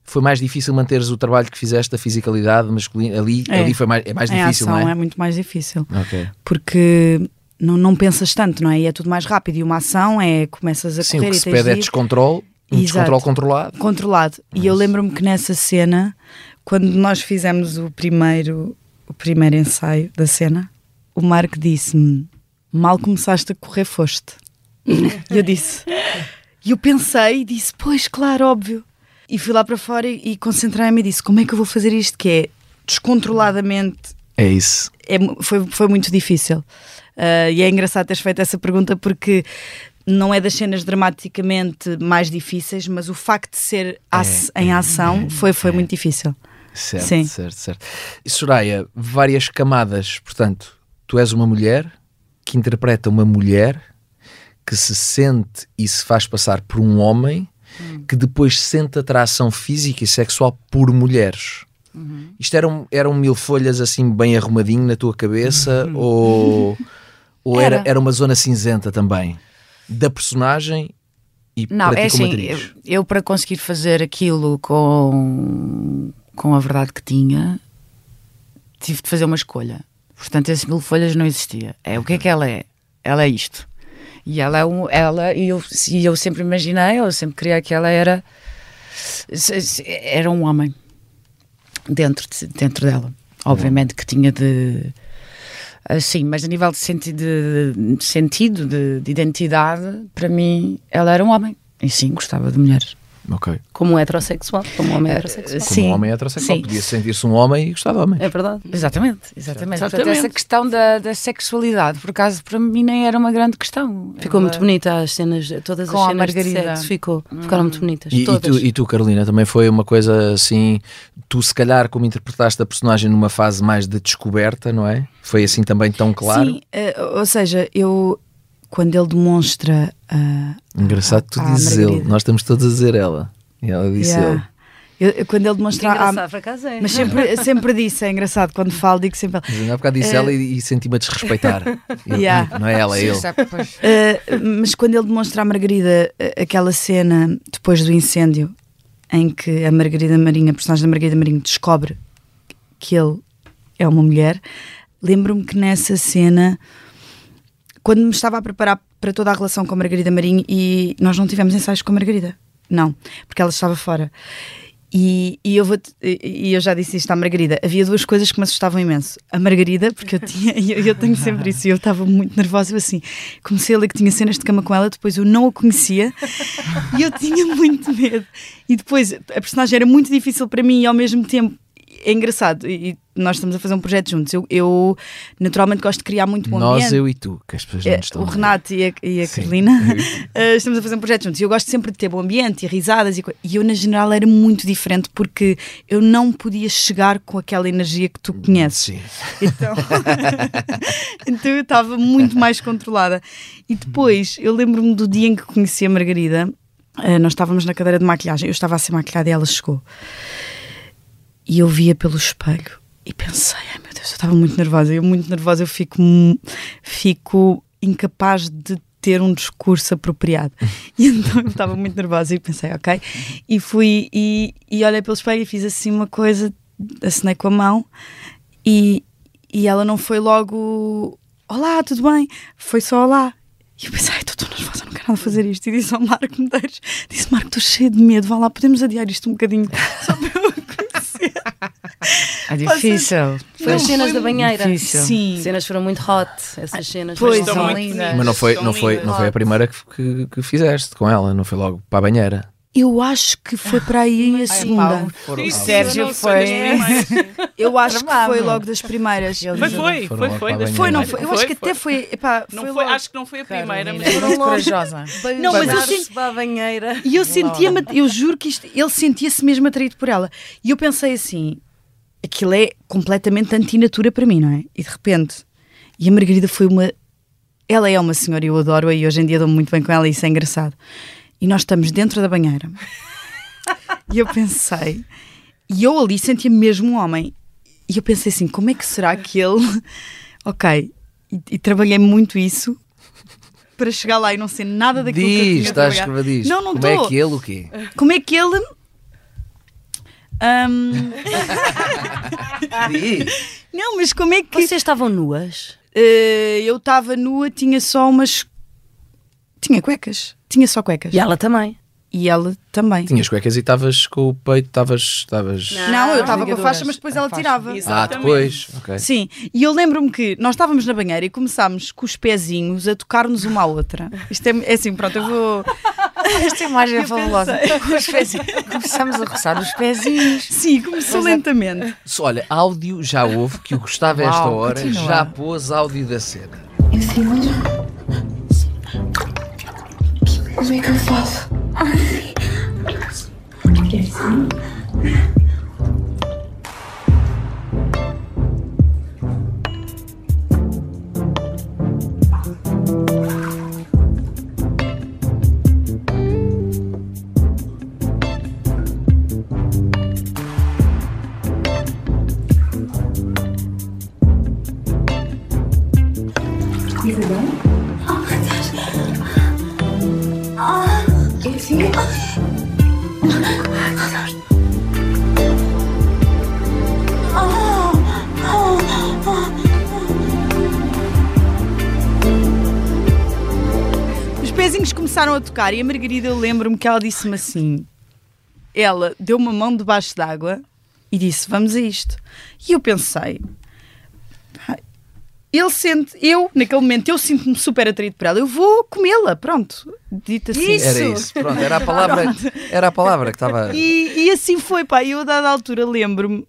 foi mais difícil manteres o trabalho que fizeste da fisicalidade masculina ali, é. ali foi mais, é mais difícil, ação não é? é muito mais difícil. Okay. Porque não, não pensas tanto, não é? E é tudo mais rápido. E uma ação é começas a Sim, correr o que se pede é descontrole, um descontrole controlado. Controlado. E eu lembro-me que nessa cena, quando nós fizemos o primeiro, o primeiro ensaio da cena, o Marco disse-me: Mal começaste a correr, foste. e eu disse. E eu pensei e disse: Pois, claro, óbvio. E fui lá para fora e, e concentrei-me e disse: como é que eu vou fazer isto? Que é descontroladamente. É isso. É, foi, foi muito difícil. Uh, e é engraçado teres feito essa pergunta porque não é das cenas dramaticamente mais difíceis, mas o facto de ser é, em é, ação é, foi, foi muito difícil. Certo, Sim. certo, certo. E Soraya, várias camadas. Portanto, tu és uma mulher que interpreta uma mulher que se sente e se faz passar por um homem que depois sente atração física e sexual por mulheres. Uhum. Isto eram, eram mil folhas assim bem arrumadinho na tua cabeça uhum. ou, ou era. era, era uma zona cinzenta também da personagem e não, para é ti assim, eu, eu, para conseguir fazer aquilo com, com a verdade que tinha tive de fazer uma escolha. Portanto, esse mil folhas não existia. É o que é que ela é? Ela é isto. E ela é um, ela, e eu, e eu sempre imaginei, eu sempre queria que ela era era um homem dentro, de, dentro dela. Obviamente que tinha de assim, mas a nível de sentido, de, de sentido de, de identidade, para mim, ela era um homem. E sim, gostava de mulheres. Ok. Como heterossexual, como homem heterossexual. Como Sim. homem heterossexual. Sim. Podia sentir-se um homem e gostar de homem. É verdade. Exatamente, exatamente. exatamente. Portanto, essa questão da, da sexualidade, por acaso, para mim nem era uma grande questão. Ficou muito bonita as cenas, todas as cenas de sexo ficou, hum. ficaram muito bonitas. E, e, tu, e tu, Carolina, também foi uma coisa assim, tu se calhar como interpretaste a personagem numa fase mais de descoberta, não é? Foi assim também tão claro? Sim, uh, ou seja, eu quando ele demonstra. Uh, Engraçado tu dizes ele, nós estamos todos a dizer ela. E ela disse yeah. ele. Eu, eu, quando ele demonstra. Ah, é. Mas sempre, sempre disse, é engraçado, quando falo, digo sempre. Mas ainda há bocado disse uh, ela e, e senti-me a desrespeitar. <laughs> yeah. Não é ela, é ele. Uh, mas quando ele demonstra à Margarida aquela cena depois do incêndio, em que a Margarida Marinha, a personagem da Margarida Marinho, descobre que ele é uma mulher, lembro-me que nessa cena quando me estava a preparar para toda a relação com a Margarida Marinho e nós não tivemos ensaios com a Margarida. Não, porque ela estava fora. E, e, eu vou e eu já disse isto à Margarida: havia duas coisas que me assustavam imenso. A Margarida, porque eu tinha, <laughs> eu, eu tenho sempre isso, e eu estava muito nervosa. Eu assim, comecei a ler que tinha cenas de cama com ela, depois eu não a conhecia <laughs> e eu tinha muito medo. E depois a personagem era muito difícil para mim e ao mesmo tempo é engraçado e nós estamos a fazer um projeto juntos. Eu, eu naturalmente gosto de criar muito bom nós, ambiente. Nós, eu e tu, que as pessoas não é, estão O Renato e a, e a Carolina uh, <laughs> estamos a fazer um projeto juntos. Eu gosto sempre de ter bom ambiente e risadas. E, e eu, na general, era muito diferente porque eu não podia chegar com aquela energia que tu conheces. Sim. <laughs> Então, <laughs> então eu estava muito mais controlada. E depois, eu lembro-me do dia em que conheci a Margarida. Uh, nós estávamos na cadeira de maquilhagem. Eu estava a ser maquilhada e ela chegou. E eu via pelo espelho e pensei, ai meu Deus, eu estava muito nervosa. Eu, muito nervosa, eu fico, fico incapaz de ter um discurso apropriado. <laughs> E então eu estava muito nervosa e pensei, ok. E fui e, e olhei pelo espelho e fiz assim uma coisa, assinei com a mão e, e ela não foi logo Olá, tudo bem? Foi só olá. E eu pensei, estou tão nervosa, não quero nada fazer isto. E disse ao Marco Medeiros: Disse, Marco, estou cheio de medo, vá lá, podemos adiar isto um bocadinho só para eu. É difícil. Foi as cenas da banheira. Difícil. Sim. As cenas foram muito hot. Essas cenas pois, são lindas. Mas não foi, não foi, não foi a primeira que, que, que fizeste com ela, não foi logo para a banheira. Eu acho que foi para aí a segunda. O Sérgio foi. <laughs> Eu acho que foi logo das primeiras. Foi, foi, foi, foi. Foi, não foi? Eu acho que até foi. Epá, Não foi foi, logo. acho que não foi a primeira, mas Muito corajosa. Não, mas eu senti senti. para a banheira. E eu sentia-me, eu juro que isto, ele sentia-se mesmo atraído por ela. E eu pensei assim: aquilo é completamente antinatura para mim, não é? E de repente, e a Margarida foi uma. Ela é uma senhora, eu adoro-a e hoje em dia dou-me muito bem com ela e isso é engraçado. E nós estamos dentro da banheira. e eu pensei, e eu ali sentia mesmo um homem. E eu pensei assim: como é que será que ele. ok, e, e trabalhei muito isso para chegar lá e não ser nada daquilo que eu Diz, tinha estás a trabalhado. diz. Não, não Como é estou. que ele o quê? Como é que ele. <laughs> Diz. não, mas como é que. Vocês estavam nuas? Eh, eu estava nua, tinha só umas. Tinha cuecas. Tinha só cuecas. E ela também. E ela também. Tinhas cuecas e estavas com o peito, estavas. estavas... Não, eu estava com a faixa, mas depois ela tirava. Ah, depois. Ok. Sim, e eu lembro-me que nós estávamos na banheira e começámos com os pezinhos a tocar-nos uma à outra. Isto é, é assim, pronto, eu vou. <laughs> Esta imagem é fabulosa. Os pezinhos. Começamos a roçar os pezinhos. Sim, começou lentamente. Se, Olha, áudio já houve, que o Gustavo a esta Uau, hora continua. já pôs áudio da cena. Como é que eu faço? 아. 열심히 tocar e a Margarida, eu lembro-me que ela disse-me assim: ela deu uma mão debaixo d'água e disse: Vamos a isto. E eu pensei. "Pá, Ele sente, eu, naquele momento, eu sinto-me super atraído por ela. Eu vou comê-la, pronto. Dito assim. Era isso, pronto, era a palavra, era a palavra que estava. E, e assim foi, pá. E eu, a dada altura, lembro-me.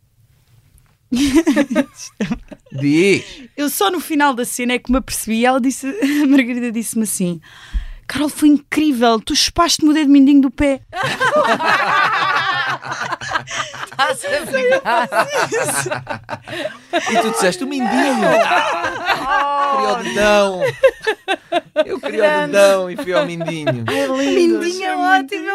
Diz. Eu só no final da cena é que me apercebi e ela disse, <laughs> a Margarida disse-me assim: Carol, foi incrível, tu chupaste-me o dedo mindinho do pé. <laughs> E tu disseste o mindinho. Queria o dedão. Eu queria o dedão e fui ao mindinho. Mindinho é ótimo,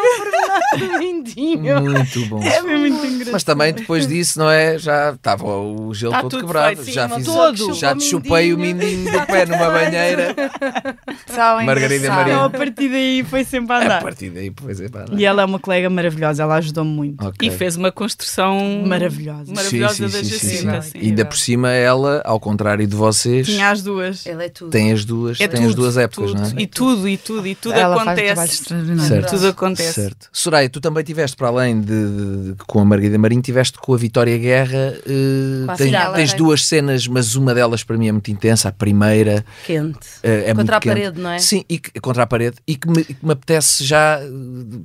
é do mindinho. Muito bom. É muito engraçado. Mas também depois disso, não é? Já estava o gelo Tá todo tudo quebrado. feito, sim, já uma fiz, todo. já te chupei o mindinho do pé numa banheira. Só <laughs> Margarida. Maria. Então a partir daí foi sempre a A andar. partir daí, pois é, pá. E ela é uma colega maravilhosa, ela ajudou-me muito. Ok. E fez uma construção Maravilhosa. maravilhosa Sim, sim, da Jacinta. sim. sim. E ainda por cima, ela, ao contrário de vocês, Tinha as duas. Ele é tudo. tem as duas, É tem as tudo, duas épocas, tudo. não é? E tudo, e tudo, e tudo Ela um acontece. extraordinário. Certo. Tudo acontece. Certo. Soraya, tu também tiveste, para além de, de- de- com a Margarida Marinho, tiveste com a Vitória Guerra. a tens, duas cenas, mas uma delas para mim é muito intensa. A primeira Quente. eh, é muito Contra a quente. parede, não é? Sim, e contra a parede. E que me, que me apetece já eh,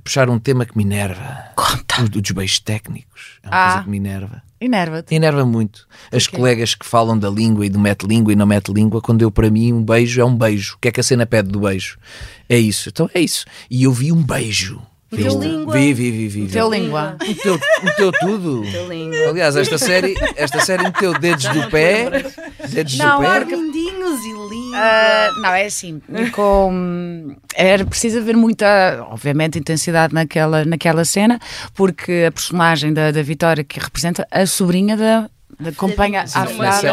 puxar um tema que me enerva. Conta. O, dos beijos técnicos. É uma Ah. coisa que me enerva. Enerva-te. Enerva muito. As colegas que falam da língua e do mete língua e não mete língua, quando eu, para mim, um beijo é um beijo. O que é que a cena pede do beijo? É isso. Então é isso. E eu vi um beijo. Meteu Viste? língua. Vi, vi, vi, vi. vi. Teu língua. Meteu, meteu tudo. Meteu língua. Aliás, esta série, esta série meteu dedos do pé, dedos Não, do pé. Mindinhos e língua. Ah, não, é assim. Com, era preciso haver muita, obviamente, intensidade naquela, naquela cena, porque a personagem da, da Vitória que representa a sobrinha da, da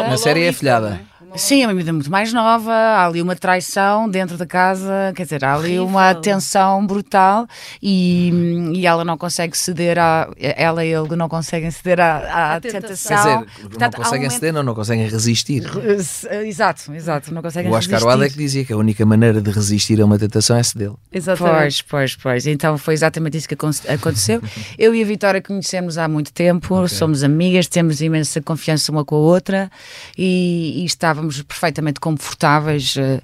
uma uma série é afilhada. É? Sim, é uma miúda muito mais nova, há ali uma traição dentro da casa, quer dizer, há ali Horrível. uma tensão brutal e, e ela não consegue ceder a. Ela e ele não conseguem ceder à, à tentação. Quer dizer, Portanto, não conseguem um ceder, não, não conseguem resistir. Exato, exato, não conseguem o Oscar Wilde é que dizia que a única maneira de resistir a uma tentação é ceder. Exatamente. Pois, pois, pois. Então foi exatamente isso que aconteceu. <laughs> Eu e a Vitória conhecemos há muito tempo, okay. somos amigas, temos imensa confiança uma com a outra e, e estávamos perfeitamente confortáveis, eh,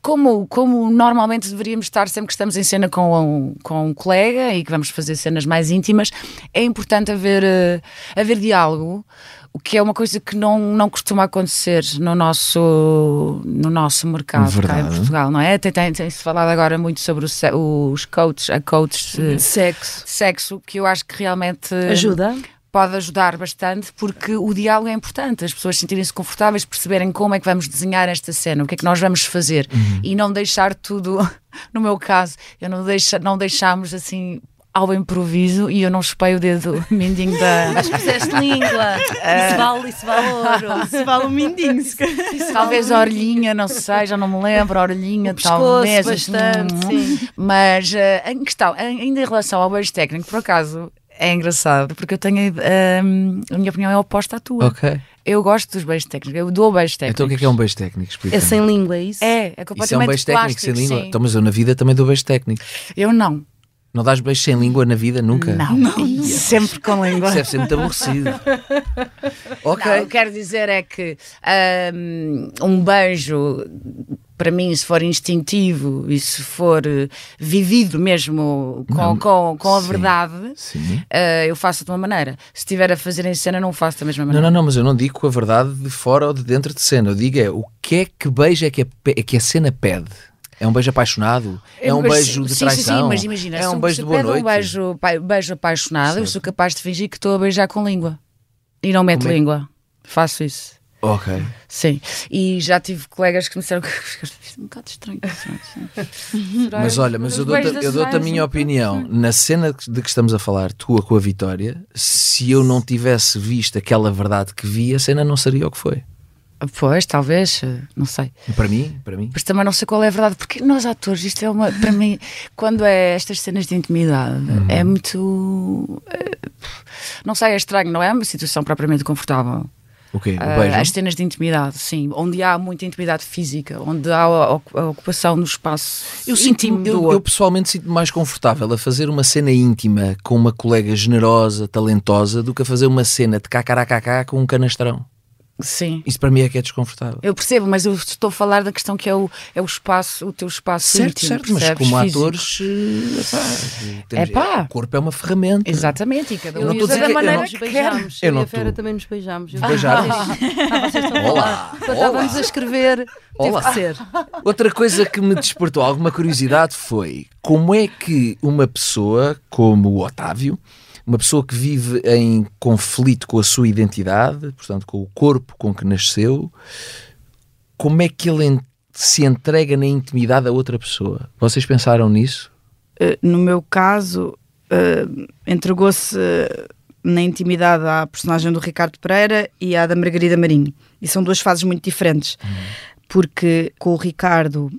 como, como normalmente deveríamos estar sempre que estamos em cena com um, com um colega e que vamos fazer cenas mais íntimas. É importante haver, eh, haver diálogo o que é uma coisa que não, não costuma acontecer no nosso, no nosso mercado Verdade. cá em Portugal, não é? Tem, tem, tem-se falado agora muito sobre o, os coaches, a coaches de sexo. sexo, que eu acho que realmente ajuda. Pode ajudar bastante porque o diálogo é importante, as pessoas sentirem-se confortáveis, perceberem como é que vamos desenhar esta cena, o que é que nós vamos fazer uhum. e não deixar tudo, <laughs> no meu caso, eu não, deixa, não deixámos assim ao improviso e eu não chupei o dedo <laughs> mindinho da. Mas fizeste língua. Uh... <laughs> Isso vale, isso vale ouro. Isso vale o mindinho. Isso talvez a orelhinha, não sei, já não me lembro, a orelhinha, o talvez. bastante, hum, sim. Mas uh, em questão, ainda em relação ao beijo técnico, por acaso. É engraçado, porque eu tenho. Uh, a minha opinião é oposta à tua. Ok. Eu gosto dos beijos técnicos, eu dou beijos técnicos. Então o que é, que é um beijo técnico? É sem língua, é isso? É, é completamente Isso é um beijo técnico sem língua? Sim. Então, mas eu na vida também dou beijo técnico. Eu não. Não dás beijos sem língua na vida nunca? Não, não. sempre com língua. Isso deve ser muito aborrecido. ok. Não, o que quero dizer é que um, um beijo para mim, se for instintivo e se for uh, vivido mesmo com, não, com, com a sim, verdade, sim. Uh, eu faço de uma maneira. Se estiver a fazer em cena, não faço da mesma maneira. Não, não, não, mas eu não digo com a verdade de fora ou de dentro de cena. Eu digo é o que é que beijo é que a, é que a cena pede. É um beijo apaixonado? É um beijo de traição? Sim, sim, mas imagina, é um beijo de boa noite? um beijo, beijo apaixonado, eu sou capaz de fingir que estou a beijar com língua. E não meto é? língua. Faço isso. Ok. Sim. E já tive colegas que me disseram <laughs> que é um bocado estranho. mas olha, mas eu dou-te dou a minha opinião. Na cena de que estamos a falar, tua com a Vitória, se eu não tivesse visto aquela verdade que vi, a cena não seria o que foi. Pois, talvez, não sei. Para mim, para mim. Mas também não sei qual é a verdade, porque nós atores, isto é uma, para mim, quando é estas cenas de intimidade, uhum. é muito, é, não sei, é estranho, não é uma situação propriamente confortável. O quê? O beijo? Uh, as cenas de intimidade, sim, onde há muita intimidade física, onde há a, ocupação no espaço eu íntimo sinto, eu, eu, pessoalmente sinto-me mais confortável a fazer uma cena íntima com uma colega generosa, talentosa, do que a fazer uma cena de cacaracacá com um canastrão. Sim. Isso para mim é que é desconfortável. Eu percebo, mas eu estou a falar da questão que é o, é o espaço, o teu espaço certo, íntimo, certo, mas como Físico. atores, é pá. O corpo é uma ferramenta. Exatamente, e cada um eu não usa da maneira que, que quer. Eu, eu e a Fera também nos beijamos. <laughs> Beijaram? <laughs> Olá. Estávamos a escrever, Olá. teve que ser. <laughs> Outra coisa que me despertou alguma curiosidade foi como é que uma pessoa como o Otávio uma pessoa que vive em conflito com a sua identidade, portanto, com o corpo com que nasceu, como é que ele se entrega na intimidade a outra pessoa? Vocês pensaram nisso? Uh, no meu caso, uh, entregou-se uh, na intimidade à personagem do Ricardo Pereira e à da Margarida Marinho. E são duas fases muito diferentes. Uhum. Porque com o Ricardo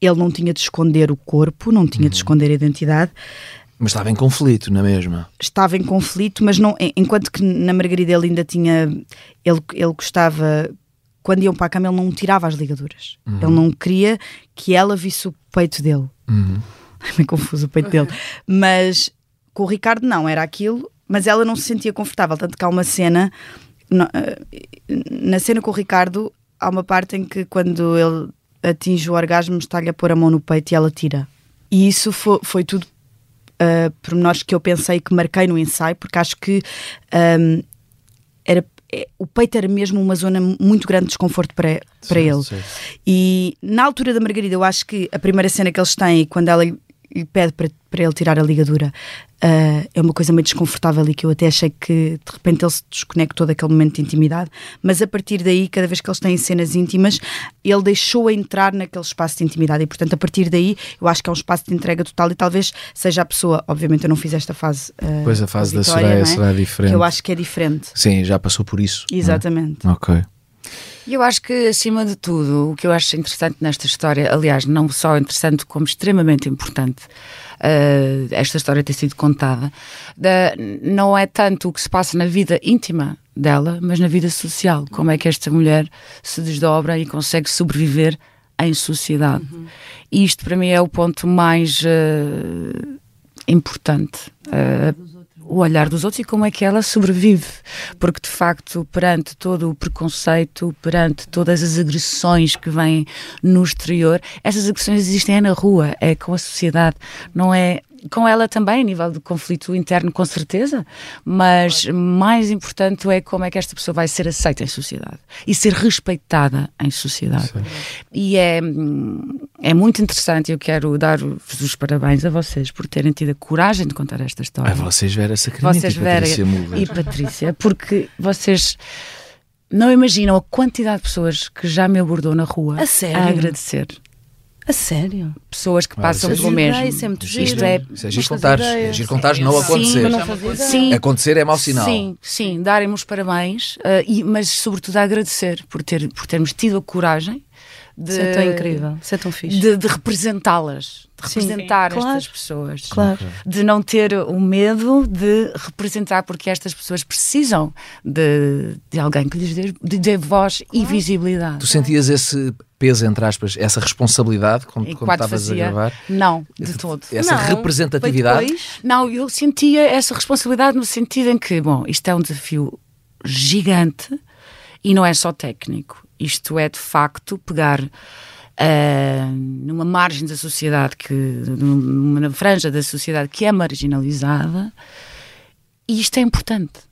ele não tinha de esconder o corpo, não tinha uhum. de esconder a identidade. Mas estava em conflito, na mesma? Estava em conflito, mas não, enquanto que na Margarida ele ainda tinha. Ele, ele gostava. Quando iam para a cama, ele não tirava as ligaduras. Uhum. Ele não queria que ela visse o peito dele. Uhum. <laughs> É meio confuso o peito dele. Mas com o Ricardo, não, era aquilo, mas ela não se sentia confortável. Tanto que há uma cena. Eh, na cena com o Ricardo, há uma parte em que quando ele atinge o orgasmo, está-lhe a pôr a mão no peito e ela tira. E isso foi, foi tudo uh, pormenores que eu pensei que marquei no ensaio, porque acho que um, era é, o peito era mesmo uma zona muito grande de desconforto para, para sim, ele. Sim. E na altura da Margarida, eu acho que a primeira cena que eles têm, quando ela lhe pede para, para ele tirar a ligadura, uh, é uma coisa meio desconfortável e que eu até achei que de repente ele se desconectou daquele momento de intimidade, mas a partir daí, cada vez que eles têm cenas íntimas, ele deixou entrar naquele espaço de intimidade e, portanto, a partir daí, eu acho que é um espaço de entrega total e talvez seja a pessoa, obviamente eu não fiz esta fase. Uh, pois a fase da Vitória, Soraya é? será diferente. Que eu acho que é diferente. Sim, já passou por isso. É? Exatamente. É? Ok. Eu acho que, acima de tudo, o que eu acho interessante nesta história, aliás, não só interessante, como extremamente importante, uh, esta história ter sido contada, não é tanto o que se passa na vida íntima dela, mas na vida social. Como é que esta mulher se desdobra e consegue sobreviver em sociedade. Uhum. E isto, para mim, é o ponto mais uh, importante. Uh, o olhar dos outros e como é que ela sobrevive. Porque, de facto, perante todo o preconceito, perante todas as agressões que vêm no exterior, essas agressões existem é na rua, é com a sociedade, não é com ela também, a nível de conflito interno, com certeza, mas mais importante é como é que esta pessoa vai ser aceita em sociedade e ser respeitada em sociedade. Sim. E é, é muito interessante, eu quero dar-vos os parabéns a vocês por terem tido a coragem de contar esta história. A vocês, Vera Sacramento vocês, e Patrícia Vera, E Patrícia, porque vocês não imaginam a quantidade de pessoas que já me abordou na rua a, sério? a agradecer. A sério? Pessoas que passam pelo mesmo. Isso é muito giro. Isto é, isso é giro contares. É giro contares não acontecer. Sim, sim, acontecer é mau sinal. Sim, sim. Darem-me os parabéns, uh, e, mas sobretudo a agradecer por, ter, por termos tido a coragem de, Isso é tão incrível, isso é tão fixe. De, de representá-las, de representar Sim, estas pessoas. Claro. De não ter o medo de representar, porque estas pessoas precisam de, de alguém que lhes dê, de, dê voz claro. e visibilidade. Tu sentias esse peso, entre aspas, essa responsabilidade quando, quando estavas a gravar? Não, de todo. Essa não, representatividade? Não, eu sentia essa responsabilidade no sentido em que, bom, isto é um desafio gigante e não é só técnico isto é, de facto, pegar uh, numa margem da sociedade, que, numa franja da sociedade que é marginalizada, e isto é importante.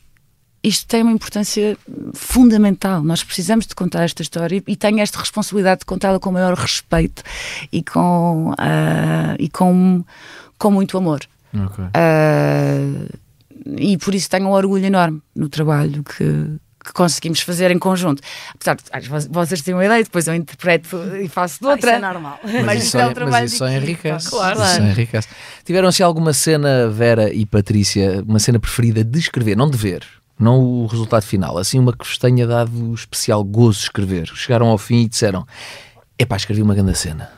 Isto tem uma importância fundamental. Nós precisamos de contar esta história e tenho esta responsabilidade de contá-la com o maior respeito e com, uh, e com, com muito amor. Okay. Uh, e por isso tenho um orgulho enorme no trabalho que, que conseguimos fazer em conjunto. Apesar de vocês têm uma ideia, depois eu interpreto e faço de outra. Ah, isso é normal. Mas, mas isso é um trabalho mas isso só enriquece. Claro. Isso enriquece. Tiveram-se alguma cena, Vera e Patrícia, uma cena preferida de escrever, não de ver, não o resultado final, assim uma que vos tenha dado especial gozo escrever. Chegaram ao fim e disseram: Epá, escrevi uma grande cena.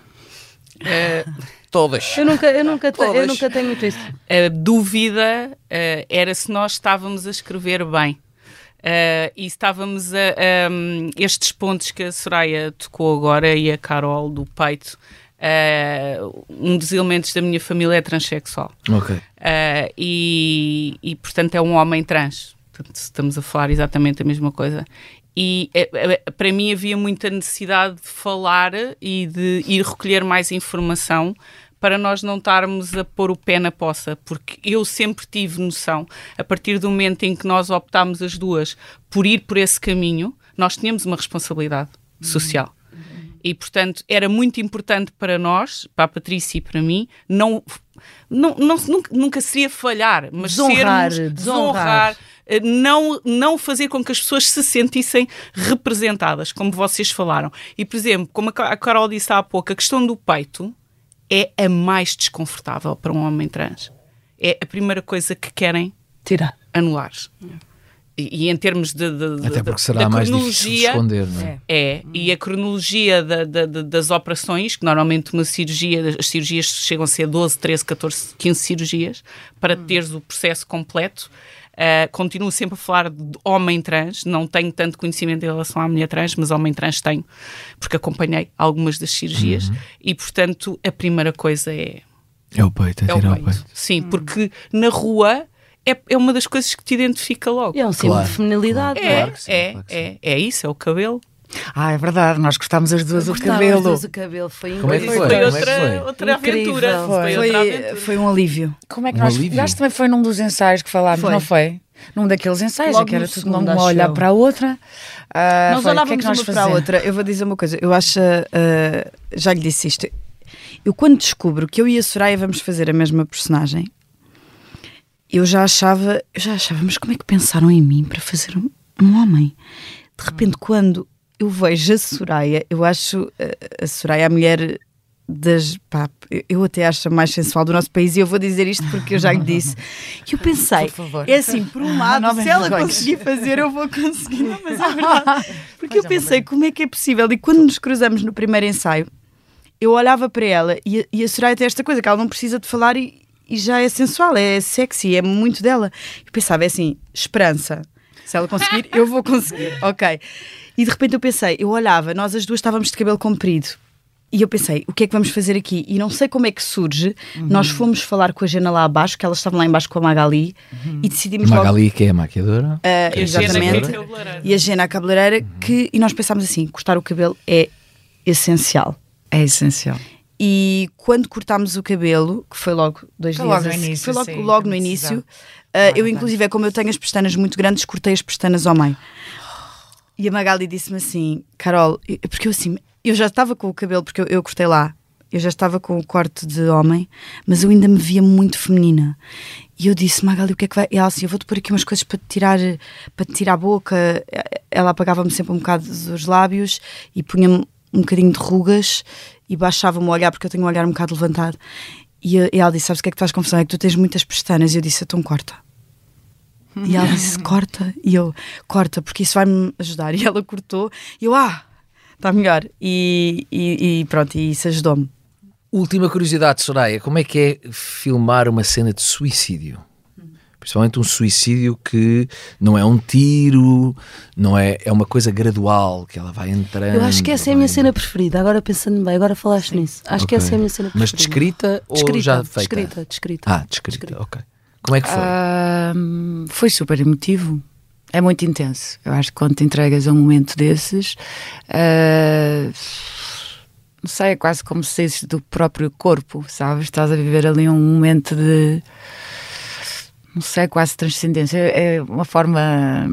É... Todas. Eu nunca, eu nunca, te, eu nunca tenho muito isso. A dúvida uh, era se nós estávamos a escrever bem. Uh, e estávamos a, um, estes pontos que a Soraya tocou agora e a Carol do peito. Uh, um dos elementos da minha família é transexual. Ok. Uh, e, e, portanto, é um homem trans. Portanto, estamos a falar exatamente a mesma coisa. E para mim havia muita necessidade de falar e de ir recolher mais informação para nós não estarmos a pôr o pé na poça, porque eu sempre tive noção, a partir do momento em que nós optámos as duas por ir por esse caminho, nós tínhamos uma responsabilidade social. E, portanto, era muito importante para nós, para a Patrícia e para mim, não, não, não nunca, nunca seria falhar, mas desonrar, sermos, desonrar. Eh, não, não fazer com que as pessoas se sentissem representadas, como vocês falaram. E, por exemplo, como a Carol disse há pouco, a questão do peito, é a mais desconfortável para um homem trans. É a primeira coisa que querem tirar, anular. E, e, em termos de, de, de até porque será mais difícil de esconder, não é? É, e a cronologia da, da, das operações, que normalmente uma cirurgia, as cirurgias chegam a ser 12, 13, 14, 15 cirurgias, para hum. teres o processo completo. Uh, continuo sempre a falar de homem trans, não tenho tanto conhecimento em relação à mulher trans, mas homem trans tenho, porque acompanhei algumas das cirurgias uhum. e, portanto, a primeira coisa é. É o peito, é, é tirar o peito. peito. Sim, uhum. porque na rua é, é uma das coisas que te identifica logo. É um símbolo claro. de feminilidade. É, claro sim, é, claro é, é isso, é o cabelo. Ah, é verdade, nós gostámos as duas o cabelo. As duas o cabelo foi Como é que foi? Foi, foi outra, foi? outra aventura. Foi, foi, outra aventura. foi um alívio. Como é que um nós. Alívio? também foi num dos ensaios que falámos, não foi? Num daqueles ensaios, Logo que era tudo uma olhar para a outra. Uh, nós foi, olhávamos que é que uma para a outra. Eu vou dizer uma coisa, eu acho. Uh, já lhe disse isto. Eu, quando descubro que eu e a Soraya vamos fazer a mesma personagem, eu já achava, eu já achava, mas como é que pensaram em mim para fazer um, um homem? De repente, quando eu vejo a Soraya, eu acho a, a Soraya a mulher das. Pá, eu até acho a mais sensual do nosso país e eu vou dizer isto porque eu já lhe disse. E eu pensei, é assim, por um lado, se ela conseguir fazer, eu vou conseguir. Não, mas é <laughs> verdade. Porque eu pensei, como é que é possível? E quando nos cruzamos no primeiro ensaio, eu olhava para ela e, e a Soraya tem esta coisa que ela não precisa de falar e, e já é sensual, é sexy, é muito dela. Eu pensava, é assim, esperança. Se ela conseguir, eu vou conseguir. Ok. E de repente eu pensei, eu olhava, nós as duas estávamos de cabelo comprido. E eu pensei, o que é que vamos fazer aqui? E não sei como é que surge. Uhum. Nós fomos falar com a Jana lá abaixo, que elas estavam lá embaixo com a Magali, uhum. e decidimos Magali, logo... que é a maquiadora. Uh, é exatamente. E a Jana, a cabeleireira, uhum. que, e nós pensámos assim: cortar o cabelo é essencial. É essencial. E quando cortámos o cabelo, que foi logo dois foi dias logo no início, foi logo, sim, logo no início, uh, eu inclusive, é como eu tenho as pestanas muito grandes, cortei as pestanas ao meio. E a Magali disse-me assim, Carol, porque eu assim, eu já estava com o cabelo, porque eu, eu cortei lá, eu já estava com o corte de homem, mas eu ainda me via muito feminina. E eu disse, Magali, o que é que vai? E ela assim, eu vou-te pôr aqui umas coisas para te tirar, para te tirar a boca. Ela apagava-me sempre um bocado dos lábios e punha-me um bocadinho de rugas e baixava-me o olhar, porque eu tenho um olhar um bocado levantado. E, e ela disse: Sabes o que é que tu faz confusão? É que tu tens muitas pestanas. E eu disse: Então corta. E ela disse: Corta. E eu: Corta, porque isso vai-me ajudar. <laughs> E ela cortou. E eu: Ah, está melhor. E, e, e pronto, e isso ajudou-me. Última curiosidade, Soraya: como é que é filmar uma cena de suicídio? principalmente um suicídio que não é um tiro, não é, é uma coisa gradual que ela vai entrando. Eu acho que essa é a minha cena preferida, agora pensando bem, agora falaste Sim. nisso. Acho okay. que essa é a minha cena preferida. Mas descrita, descrita ou já feita? Descrita, descrita. Ah, descrita, descrita. ok. Como é que foi? Uh, foi super emotivo. É muito intenso. Eu acho que quando te entregas a um momento desses, uh, não sei, é quase como se fosse do próprio corpo, sabes? Estás a viver ali um momento de não sei, quase transcendência. É uma forma,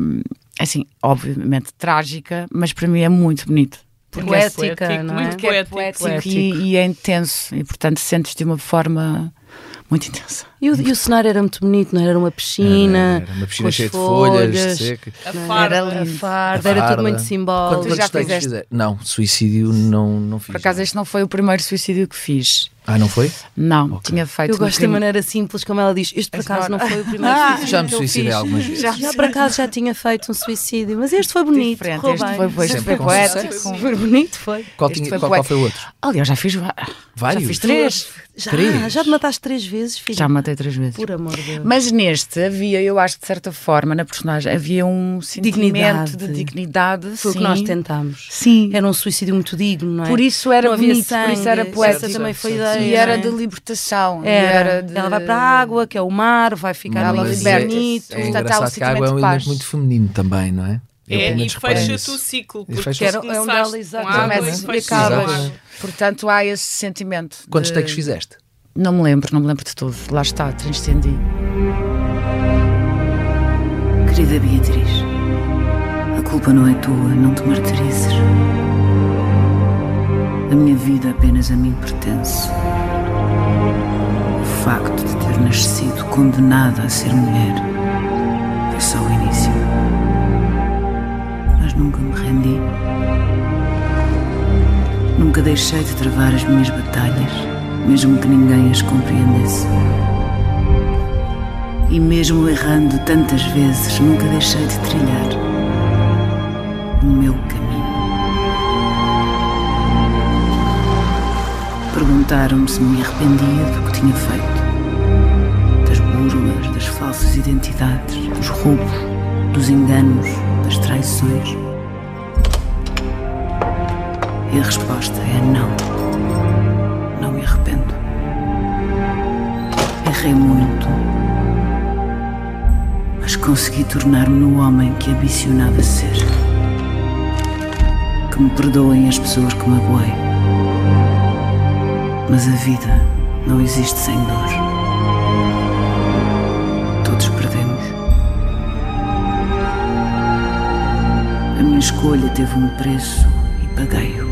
assim, obviamente trágica, mas para mim é muito bonito. Poética, é poético, não é? Muito poético, é poético, E, e, é intenso, e portanto sentes de uma forma muito intensa. E o, e o cenário era muito bonito, não era uma piscina. Era, era uma piscina cheia de folhas, seca. A farda, era, a farda, era tudo muito simbólico. Quantos já fizeste? Não, suicídio não, não fiz. Por acaso, este não foi o primeiro suicídio que fiz. Ah, não foi? Não, okay. tinha feito. Eu gosto da maneira simples como ela diz. Este por acaso não foi o <laughs> primeiro ah, suicídio. Já me suicidei algumas vezes. Já, já por acaso já <laughs> tinha feito um suicídio, mas este foi bonito. Diferente, este foi, foi, este foi poético. Foi bonito, foi. Qual, tinha, foi qual, qual, foi o outro? Aliás, já fiz vários. Já fiz três. Já, três. já te mataste três vezes, filho. Já matei três vezes. Por amor de Deus. Mas neste havia, eu acho que de certa forma, na personagem, havia um sentimento dignidade. de dignidade. Foi sim. o que nós tentámos. Sim. Era um suicídio muito digno, não é? Por isso era não bonito, por isso era poético. Essa também foi a ideia. E era é? de libertação. Era. era de... Ela vai para a água, que é o mar, vai ficar ali bonito. É, é engraçado que a água é um elemento muito feminino também, não é? É, e fecha-te o ciclo, porque fecha era, é exatamente e acabas. Portanto, há esse sentimento. Quantos de... takes fizeste? Não me lembro, não me lembro de tudo. Lá está, transcendi. Querida Beatriz, a culpa não é tua, não te martirizes. A minha vida apenas a mim pertence. O facto de ter nascido condenada a ser mulher foi só o início. Mas nunca me rendi. Nunca deixei de travar as minhas batalhas mesmo que ninguém as compreendesse. E mesmo errando tantas vezes, nunca deixei de trilhar o meu caminho. Perguntaram-me se me arrependia do que tinha feito, das burlas, das falsas identidades, dos roubos, dos enganos, das traições. E a resposta é não. errei muito, mas consegui tornar-me no homem que ambicionava ser. Que me perdoem as pessoas que magoei, mas a vida não existe sem dor. Todos perdemos. A minha escolha teve um preço e paguei-o.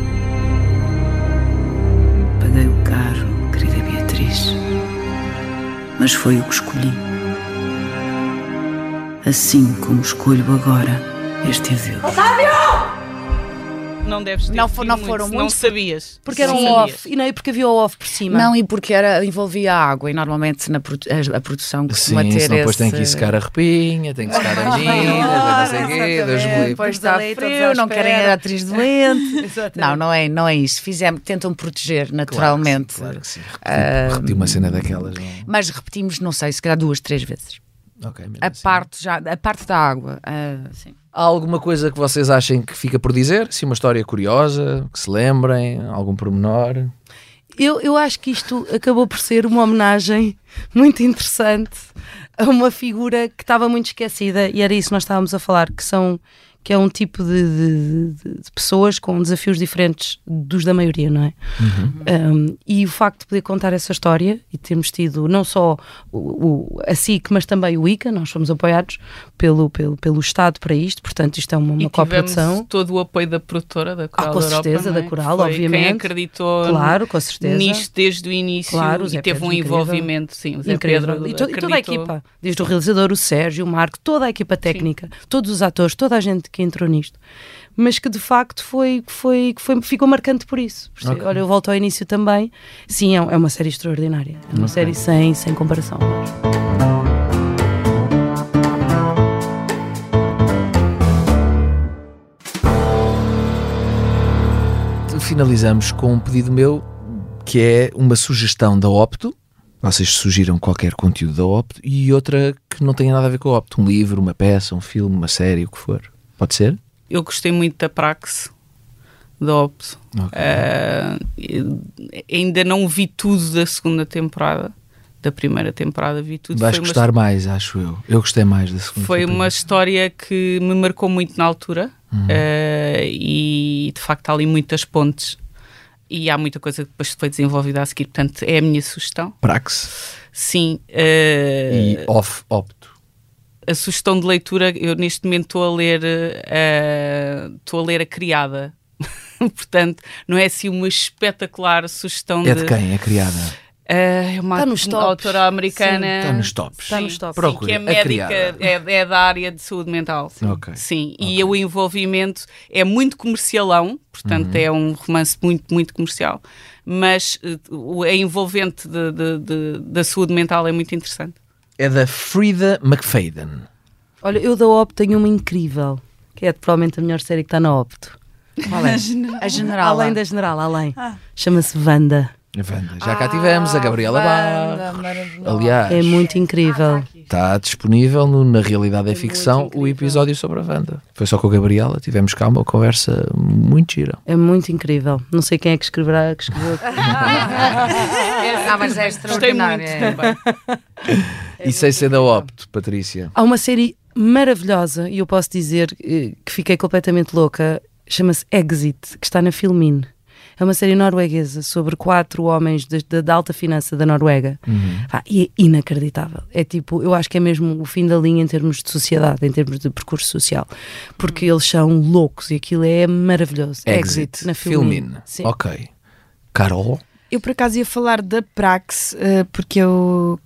mas foi o que escolhi. Assim como escolho agora este adeus. Otávio! Não deves ter não, for, não foram muito, Não sabias. Porque era um off. E não, e porque havia o off por cima. Não, e porque era, envolvia água. E normalmente na a, a produção costuma Sim, ter esse... depois tem que ir secar a repinha, tem que secar a gina, não sei o quê. Depois está frio, não querem a atriz doente. <laughs> não, não é, não é isso. Fizemos, tentam proteger naturalmente. Claro que sim. Claro que sim. Uh, uma cena daquelas. Não? Mas repetimos, não sei, se calhar duas, três vezes. Okay, a assim. parte já a parte da água uh, sim. Há alguma coisa que vocês achem que fica por dizer? Se uma história curiosa que se lembrem algum pormenor? Eu, eu acho que isto acabou por ser uma homenagem muito interessante a uma figura que estava muito esquecida e era isso que nós estávamos a falar que são que é um tipo de, de, de, pessoas com desafios diferentes dos da maioria, não é? Uhum. Um, e o facto de poder contar essa história e termos tido não só o, o, a SIC, mas também o ICA, nós fomos apoiados pelo, pelo, pelo Estado para isto, portanto isto é uma, uma coprodução. todo o apoio da produtora, da Coral ah, com certeza, Europa, da Coral, Foi obviamente. Quem acreditou claro, com certeza. nisto desde o início claro, e teve um envolvimento, sim, o Zé incrível. Pedro e, to, e, toda a equipa, desde o realizador, o Sérgio, o Marco, toda a equipa técnica, sim. todos os atores, toda a gente que entrou nisto, mas que de facto foi, foi, foi ficou marcante por isso. Por okay. Olha, eu volto ao início também. Sim, é, é uma série extraordinária. É uma okay. série sem, sem comparação. Finalizamos com um pedido meu que é uma sugestão da Opto. Vocês sugiram qualquer conteúdo da Opto e outra que não tenha nada a ver com a Opto. Um livro, uma peça, um filme, uma série, o que for. Pode ser? Eu gostei muito da Praxe da Opto. Okay. Uh, ainda não vi tudo da segunda temporada. Da primeira temporada vi tudo. Vais Foi gostar uma... mais, acho eu. Eu gostei mais da segunda Foi temporada. uma história que me marcou muito na altura uhum. uh, e de facto há ali muitas pontes e há muita coisa que depois foi desenvolvida a seguir. Portanto, é a minha sugestão. Praxe. Sim. Uh, e off, opto a sugestão de leitura, eu neste momento estou a ler uh, estou a ler a criada. <laughs> Portanto, não é assim uma espetacular sugestão é de. de quem? É criada? Uh, é uma está nos tops. autora americana. Está nos tops. Está nos tops. Sim, que é médica, é, é, da área de saúde mental. Sim. Okay. Sim. Okay. E o envolvimento é muito comercialão, portanto, uhum. é um romance muito, muito comercial, mas uh, a envolvente de, de, de, da saúde mental é muito interessante é da Frida McFadden. Olha, eu da Opto tenho uma incrível, que é provavelmente a melhor série que está na Opto. Qual é? <laughs> A General. Além da General, além. Ah. Chama-se Wanda. A Wanda. Já cá tivemos a Gabriela ah, Barros. Aliás, é muito incrível. Está disponível no Na Realidade é, é Ficção o episódio sobre a Wanda. Foi só com a Gabriela, tivemos cá uma conversa muito gira. É muito incrível. Não sei quem é que escreverá, que escreveu. <laughs> ah, mas é extraordinário. e sem ser da Opto, Patrícia. Há uma série maravilhosa e eu posso dizer eh, que fiquei completamente louca. Chama-se Exit, que está na Filmin. É uma série norueguesa sobre quatro homens da alta finança da Noruega. Uhum. Ah, e é inacreditável. É tipo, eu acho que é mesmo o fim da linha em termos de sociedade, em termos de percurso social. Porque uhum. eles são loucos e aquilo é maravilhoso. Exit, Exit na Filmin. Ok. Carol? Eu por acaso ia falar da Prax, uh, porque eu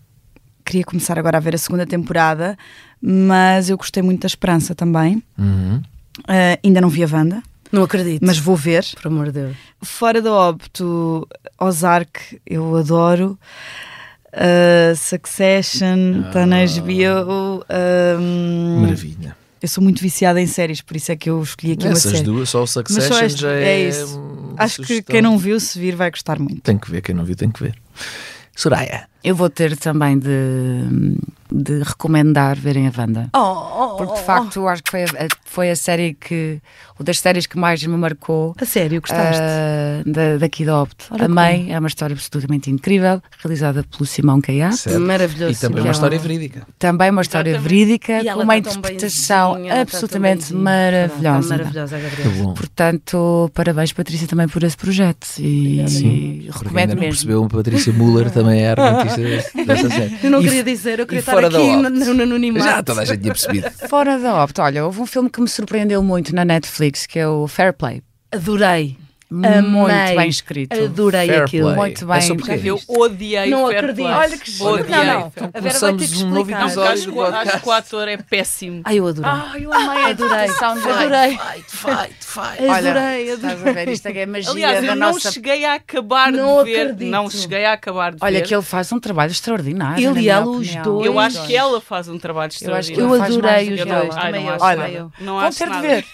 queria começar agora a ver a segunda temporada, mas eu gostei muito da Esperança também. Uhum. Uh, ainda não vi a Wanda. Não acredito. Mas vou ver. Por amor de Deus. Fora do óbito, Ozark, eu adoro. Uh, Succession, está ah. na HBO. Um, Maravilha. Eu sou muito viciada em séries, por isso é que eu escolhi aqui Essas uma série. duas, só o Succession só este, já é, é isso. Acho sugestão. que quem não viu, se vir, vai gostar muito. Tem que ver, quem não viu, tem que ver. Soraya. Eu vou ter também de, de recomendar verem a Wanda. Oh, oh, oh Porque de facto eu acho que foi a, foi a série que. Uma das séries que mais me marcou. A sério, gostaste? Uh, da, daqui da Opto. Amei, é uma história absolutamente incrível, realizada pelo Simão Caiá. Maravilhoso. E também uma história verídica. Também uma história Exatamente. verídica, com uma interpretação absolutamente maravilhosa. maravilhosa, Gabriel. Portanto, parabéns, Patrícia, também por esse projeto. E, Sim, e recomendo mesmo. percebeu, Patrícia Muller também é <laughs> artista Eu não e, queria dizer, eu queria estar aqui no, no anonimato. Já toda a gente tinha percebido. <laughs> Fora da Opto, olha, houve um filme que me surpreendeu muito na Netflix, que é o Fair Play. Adorei. Muito bem escrito. Adorei Fair aquilo. play. Muito bem. É? Eu odiei Não Fair acredito. Play. Olha que. Odiei. Não, não. Então A Vera vai ter que um novo explicar. episódio Acho, acho que o ator é péssimo. Ai, eu adorei. Ah, eu amei a Adorei. Adorei. Fight, fight, fight. Olha, Adorei, adorei. estás a ver? Isto é que é magia Aliás, da eu não cheguei a acabar Não de ver. acredito. Não cheguei a acabar de Olha ver. que ele faz um trabalho extraordinário. Ele e ela, os dois. Eu acho que ela faz um trabalho extraordinário. Eu adorei os dois. Ai, Também não eu. acho Olha, nada. Não Vão ter de ver.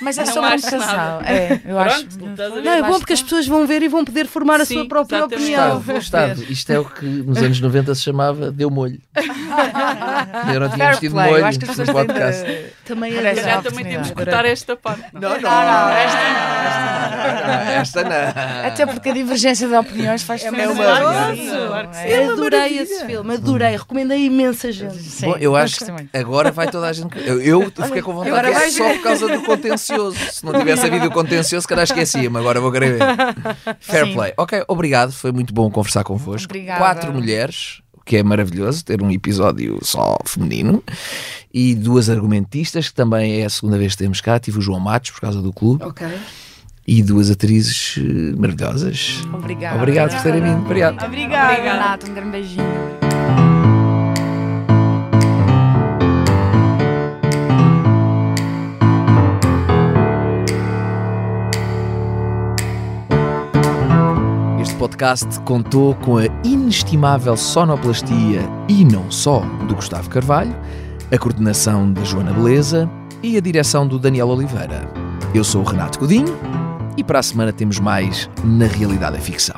Mas é Não sobre um acho casal. É, eu acho. Pronto, a ver? Não, é bom porque as pessoas vão ver e vão poder formar a Sim, sua própria opinião. Gustavo, Gustavo, isto é o que nos anos 90 se chamava deu molho. <laughs> Eu não tínhamos Fair tido play. molho acho que as no têm podcast. de... Também adorei. Já a também temos que cortar esta parte. Não, não, Não, não, esta não. Esta não. Até porque a divergência de opiniões faz É diferença. maravilhoso. Claro Claro que sim. É. adorei esse filme, adorei, recomendei a imensa gente. Sim, Bom, eu acho que agora vai toda a gente. Eu, eu fiquei com vontade agora de ver vais só por causa do contencioso. Se não tivesse havido o contencioso, se calhar esquecia-me. Agora vou querer ver. Fair Sim. play. Ok, obrigado. Foi muito bom conversar convosco. Obrigada. Quatro mulheres, o que é maravilhoso ter um episódio só feminino. E duas argumentistas, que também é a segunda vez que temos cá. Tive o João Matos por causa do clube. Ok. E duas atrizes eh, maravilhosas. Obrigada. Obrigado por terem vindo. Obrigado. Obrigada. Renato, um grande beijinho. Este podcast contou com a inestimável sonoplastia e não só do Gustavo Carvalho, a coordenação da Joana Beleza e a direção do Daniel Oliveira. Eu sou o Renato Godinho e para a semana temos mais Na Realidade é Ficção.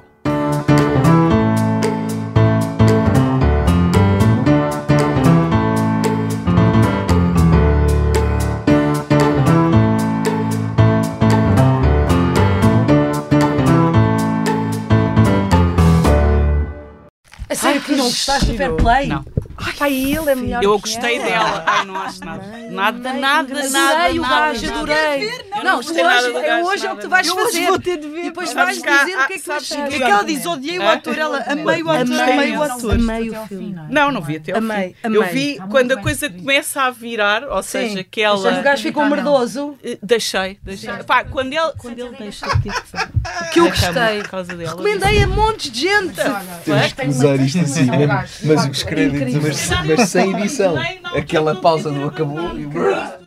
A sério que não gostaste do Fair Play? Não. Ai, ele é melhor Eu que gostei ela. dela. Ai, não acho nada. Nada, nada, Adorei nada. o nada, gajo, nada. adorei. Eu Não, gostei nada hoje, do é gajo, hoje é o nada que tu vais Eu hoje fazer. vou ter de ver. E depois vais dizer o que é que tu achaste. O que é que ela diz? Odiei o Hã? ator. Ela amei o ator, Amei, o ator. amei o filme. Não, não vi até Amei, fim. amei. Eu vi quando a coisa começa a virar, ou seja, que Mas ela... o gajo ficou merdoso. Eh, Deixei, deixei. Pá, quando ele, quando ele deixa Que eu gostei. Recomendei a montes de gente. Temos que usar isto assim, mas os créditos, mas, mas sem edição. Aquela pausa do acabou e.